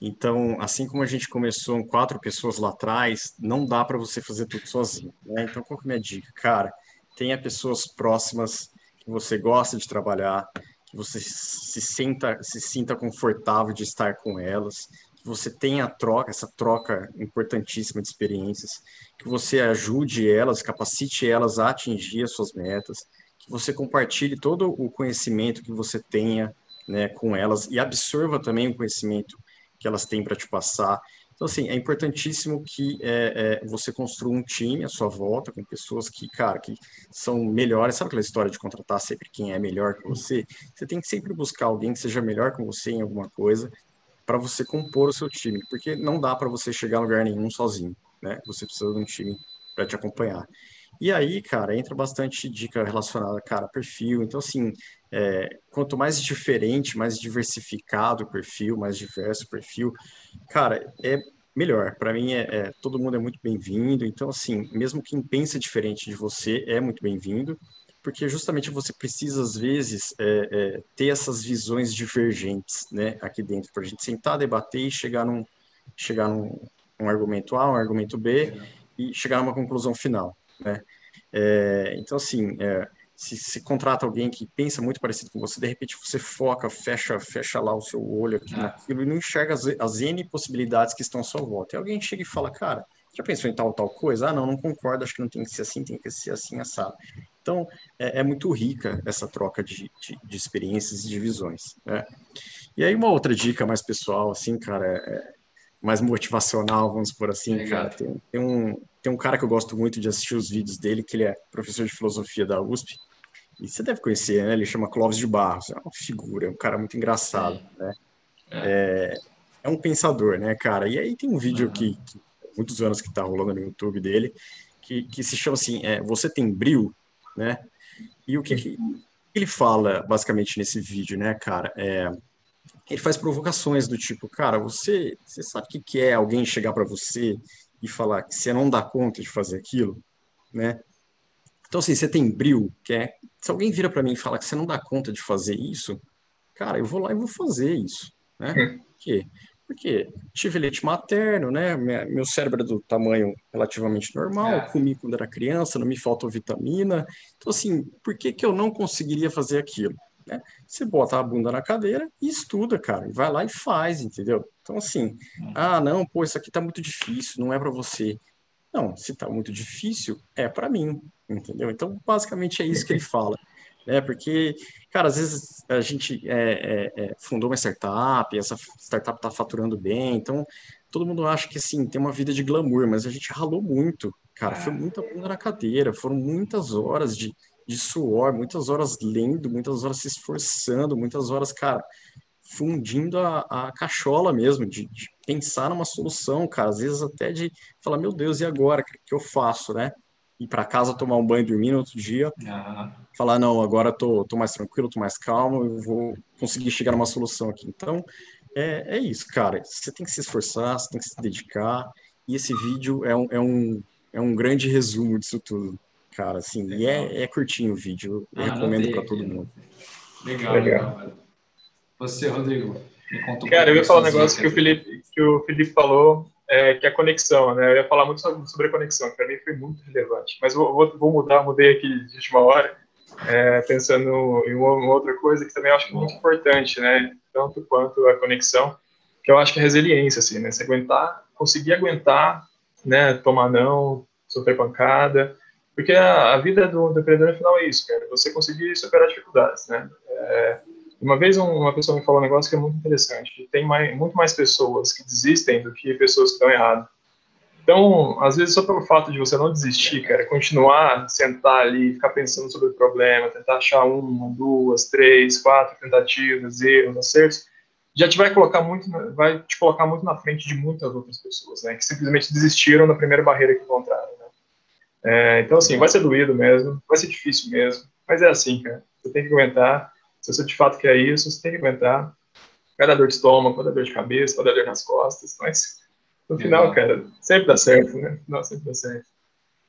S1: Então, assim como a gente começou com quatro pessoas lá atrás, não dá para você fazer tudo sozinho, né? Então, qual que é a minha dica? Cara, tenha pessoas próximas que você gosta de trabalhar, que você se sinta, se sinta confortável de estar com elas, que você tenha troca, essa troca importantíssima de experiências, que você ajude elas, capacite elas a atingir as suas metas, que você compartilhe todo o conhecimento que você tenha né, com elas e absorva também o conhecimento que elas têm para te passar. Então, assim, é importantíssimo que é, é, você construa um time à sua volta, com pessoas que, cara, que são melhores. Sabe aquela história de contratar sempre quem é melhor que você? Você tem que sempre buscar alguém que seja melhor que você em alguma coisa para você compor o seu time, porque não dá para você chegar a lugar nenhum sozinho, né? Você precisa de um time para te acompanhar. E aí, cara, entra bastante dica relacionada, cara, perfil. Então, assim, é, quanto mais diferente, mais diversificado o perfil, mais diverso o perfil, cara, é melhor. Para mim, é, é, todo mundo é muito bem-vindo. Então, assim, mesmo quem pensa diferente de você é muito bem-vindo, porque justamente você precisa, às vezes, é, é ter essas visões divergentes, né, aqui dentro, para a gente sentar, debater e chegar num, chegar num um argumento A, um argumento B e chegar a uma conclusão final, né? É, então, assim, é, se, se contrata alguém que pensa muito parecido com você, de repente você foca, fecha, fecha lá o seu olho aqui ah. naquilo e não enxerga as, as N possibilidades que estão à sua volta. E alguém chega e fala, cara, já pensou em tal tal coisa? Ah, não, não concordo, acho que não tem que ser assim, tem que ser assim, assado. Então, é, é muito rica essa troca de, de, de, experiências e de visões, né? E aí, uma outra dica mais pessoal, assim, cara, é, é mais motivacional, vamos por assim, cara. Tem, tem, um, tem um cara que eu gosto muito de assistir os vídeos dele, que ele é professor de filosofia da USP, e você deve conhecer, né? Ele chama Clóvis de Barros, é uma figura, é um cara muito engraçado, né? É. é, é um pensador, né, cara? E aí tem um vídeo uhum. que, que, muitos anos que tá rolando no YouTube dele, que, que se chama assim, é, Você tem brilho, né? E o que, que ele fala basicamente nesse vídeo, né, cara? É, ele faz provocações do tipo, cara, você, você sabe o que, que é alguém chegar para você e falar que você não dá conta de fazer aquilo, né? Então, assim, você tem bril, que é. Se alguém vira para mim e fala que você não dá conta de fazer isso, cara, eu vou lá e vou fazer isso, né? Hum. Por quê? Porque tive leite materno, né? Meu cérebro é do tamanho relativamente normal, é. comi quando era criança, não me faltou vitamina. Então, assim, por que, que eu não conseguiria fazer aquilo? Né? Você bota a bunda na cadeira e estuda, cara, e vai lá e faz, entendeu? Então, assim, hum. ah, não, pô, isso aqui tá muito difícil, não é para você. Não, se tá muito difícil, é para mim entendeu? Então, basicamente é isso que ele fala, né? Porque, cara, às vezes a gente é, é, é, fundou uma startup, essa startup está faturando bem, então todo mundo acha que, assim, tem uma vida de glamour, mas a gente ralou muito, cara, foi muita bunda na cadeira, foram muitas horas de, de suor, muitas horas lendo, muitas horas se esforçando, muitas horas, cara, fundindo a, a cachola mesmo, de, de pensar numa solução, cara, às vezes até de falar, meu Deus, e agora, o que eu faço, né? ir para casa tomar um banho, dormir no outro dia, ah. falar não, agora tô, tô mais tranquilo, tô mais calmo, eu vou conseguir chegar numa solução aqui. Então, é, é isso, cara. Você tem que se esforçar, você tem que se dedicar. E esse vídeo é um, é um, é um grande resumo disso tudo, cara. Assim, e é, é curtinho o vídeo. Eu ah, recomendo para todo mundo.
S2: Legal, legal. legal Você, Rodrigo,
S3: me conta um Cara, eu ia falar um negócio que o, Felipe, que o Felipe falou é, que é a conexão, né? Eu ia falar muito sobre, sobre a conexão, que para mim foi muito relevante. Mas vou, vou, vou, mudar, mudei aqui de última hora, é, pensando em uma, uma, outra coisa que também acho é muito importante, né? Tanto quanto a conexão, que eu acho que é a resiliência, assim, né? Se aguentar, conseguir aguentar, né? Tomar não, sofrer pancada, porque a, a vida do, do empreendedor, no final, é isso, cara. Você conseguir superar dificuldades, né? É, uma vez uma pessoa me falou um negócio que é muito interessante, que tem mais, muito mais pessoas que desistem do que pessoas que estão erradas. Então, às vezes, só pelo fato de você não desistir, cara, continuar, sentar ali, ficar pensando sobre o problema, tentar achar uma, duas, três, quatro tentativas, erros, acertos, já te vai colocar muito, vai te colocar muito na frente de muitas outras pessoas, né, que simplesmente desistiram na primeira barreira que encontraram. É, então, assim, vai ser doído mesmo, vai ser difícil mesmo, mas é assim, cara. Você tem que aguentar se você de fato quer isso, você tem que aguentar. Vai dar dor de estômago, vai dar dor de cabeça, vai dar dor nas costas, mas no final, cara, sempre dá certo, né? Final sempre dá certo.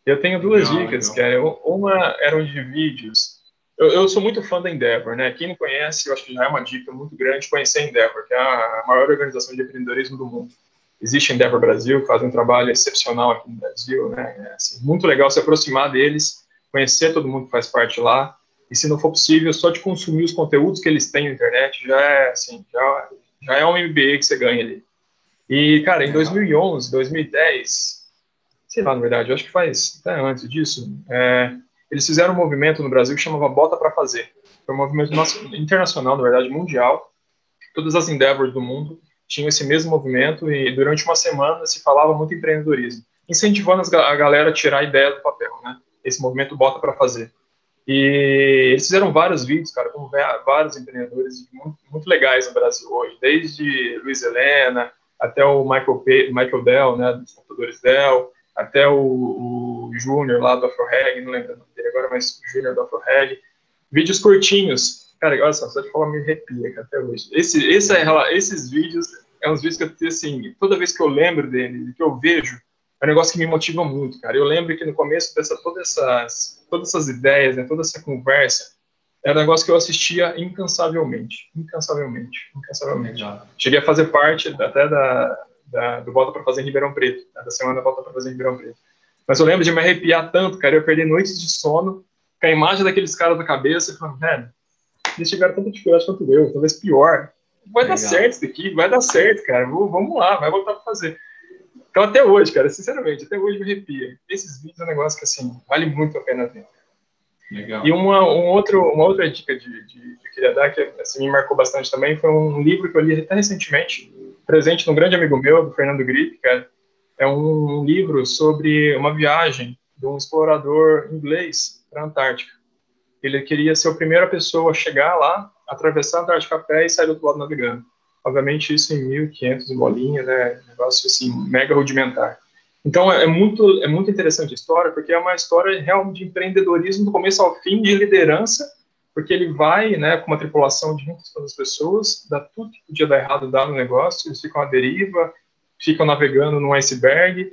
S3: Eu tenho duas legal, dicas, legal. cara. Uma eram de vídeos. Eu, eu, sou muito fã da Endeavor, né? Quem não conhece, eu acho que já é uma dica muito grande conhecer a Endeavor, que é a maior organização de empreendedorismo do mundo. Existe Endeavor Brasil, faz um trabalho excepcional aqui no Brasil, né? É, assim, muito legal se aproximar deles, conhecer todo mundo que faz parte lá. E se não for possível, só de consumir os conteúdos que eles têm na internet já é assim, já, já é um MBA que você ganha ali. E, cara, em 2011, 2010, sei lá, na verdade, eu acho que faz até antes disso, é, eles fizeram um movimento no Brasil que chamava Bota para Fazer. Foi um movimento nosso, internacional, na verdade, mundial. Todas as endeavors do mundo tinham esse mesmo movimento e durante uma semana se falava muito empreendedorismo, incentivando a galera a tirar a ideia do papel, né? Esse movimento Bota para Fazer. E eles fizeram vários vídeos, cara, com vários empreendedores muito, muito legais no Brasil hoje, desde Luiz Helena, até o Michael, P, Michael Dell, né, dos computadores Dell, até o, o Júnior lá do AfroReg, não lembro o nome dele agora, mas o Júnior do AfroReg. Vídeos curtinhos. Cara, olha só, só de falar me arrepia até hoje. Esse, esse é, esses vídeos é uns vídeos que eu assim, toda vez que eu lembro deles, que eu vejo, é um negócio que me motiva muito, cara. Eu lembro que no começo dessa todas essas todas essas ideias, né, toda essa conversa, era um negócio que eu assistia incansavelmente, incansavelmente, incansavelmente. Legal. Cheguei a fazer parte até da, da do Volta para Fazer em Ribeirão Preto, né, da semana Volta para Fazer em Ribeirão Preto. Mas eu lembro de me arrepiar tanto, cara, eu perdi noites de sono, com a imagem daqueles caras na cabeça, falando, velho, eles tiveram tanta dificuldade quanto eu, talvez pior. Vai Legal. dar certo isso daqui, vai dar certo, cara, vamos lá, vai voltar para fazer. Então, até hoje, cara, sinceramente, até hoje me arrepia. Esses vídeos é um negócio que, assim, vale muito a pena ver. Legal. E uma, um outro, uma outra dica de, de, que eu queria dar, que assim, me marcou bastante também, foi um livro que eu li até recentemente, presente num grande amigo meu, do Fernando Grip, cara. É um livro sobre uma viagem de um explorador inglês para a Antártica. Ele queria ser a primeira pessoa a chegar lá, atravessar a Antártica a pé e sair do outro lado navegando. Obviamente isso em 1500 bolinhas, né? Negócio assim, mega rudimentar. Então é muito, é muito interessante a história, porque é uma história realmente de empreendedorismo do começo ao fim, de liderança, porque ele vai né, com uma tripulação de muitas pessoas, dá tudo que podia dar errado, dá no negócio, eles ficam à deriva, ficam navegando num iceberg.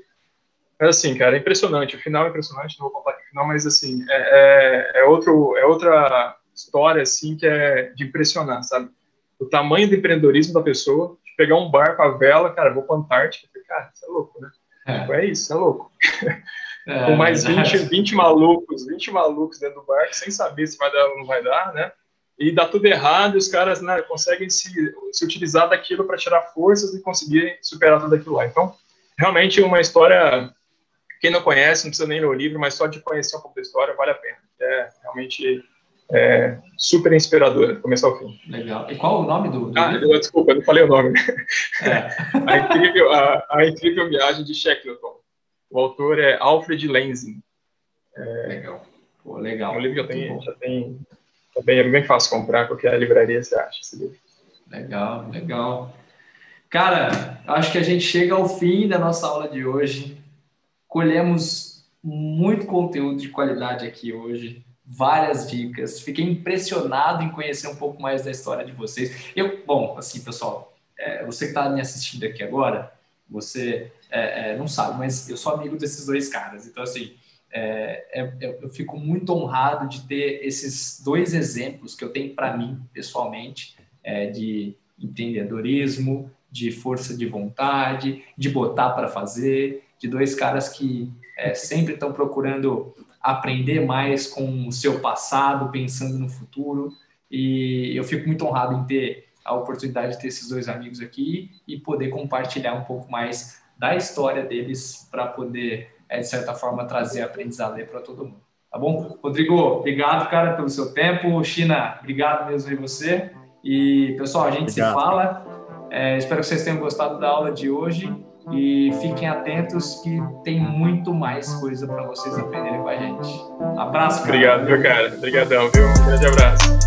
S3: É assim, cara, é impressionante. O final é impressionante, não vou contar o final, mas assim, é, é, é, outro, é outra história assim que é de impressionar, sabe? O tamanho do empreendedorismo da pessoa, de pegar um barco, a vela, cara, vou para a Antártica, cara, isso é louco, né? É, é isso, é louco. É, Com mais 20, 20 malucos, 20 malucos dentro do barco, sem saber se vai dar ou não vai dar, né? E dá tudo errado e os caras né, conseguem se, se utilizar daquilo para tirar forças e conseguir superar tudo aquilo lá. Então, realmente uma história, quem não conhece, não precisa nem ler o livro, mas só de conhecer um pouco da história vale a pena. É realmente é, super inspiradora, do começo ao fim.
S2: Legal. E qual o nome do, do
S3: ah, livro? desculpa, não falei o nome. É. [LAUGHS] a, incrível, a, a, incrível Viagem de Shackleton. O autor é Alfred Lenzing.
S2: É, legal. Pô, legal.
S3: É um livro que eu tenho, já tem, tá bem, é bem fácil comprar, qualquer livraria você acha esse livro.
S2: Legal, legal. Cara, acho que a gente chega ao fim da nossa aula de hoje. Colhemos muito conteúdo de qualidade aqui hoje várias dicas. Fiquei impressionado em conhecer um pouco mais da história de vocês. Eu, bom, assim, pessoal, é, você que está me assistindo aqui agora, você é, é, não sabe, mas eu sou amigo desses dois caras. Então, assim, é, é, eu fico muito honrado de ter esses dois exemplos que eu tenho para mim, pessoalmente, é, de empreendedorismo, de força de vontade, de botar para fazer, de dois caras que sempre estão procurando aprender mais com o seu passado, pensando no futuro. E eu fico muito honrado em ter a oportunidade de ter esses dois amigos aqui e poder compartilhar um pouco mais da história deles para poder, é, de certa forma, trazer aprendizado para todo mundo. Tá bom? Rodrigo, obrigado, cara, pelo seu tempo. China, obrigado mesmo aí você. E, pessoal, a gente obrigado. se fala. É, espero que vocês tenham gostado da aula de hoje e fiquem atentos que tem muito mais coisa para vocês aprenderem com a gente. Abraço.
S3: Cara. Obrigado, meu cara. Obrigadão, viu? Um grande abraço.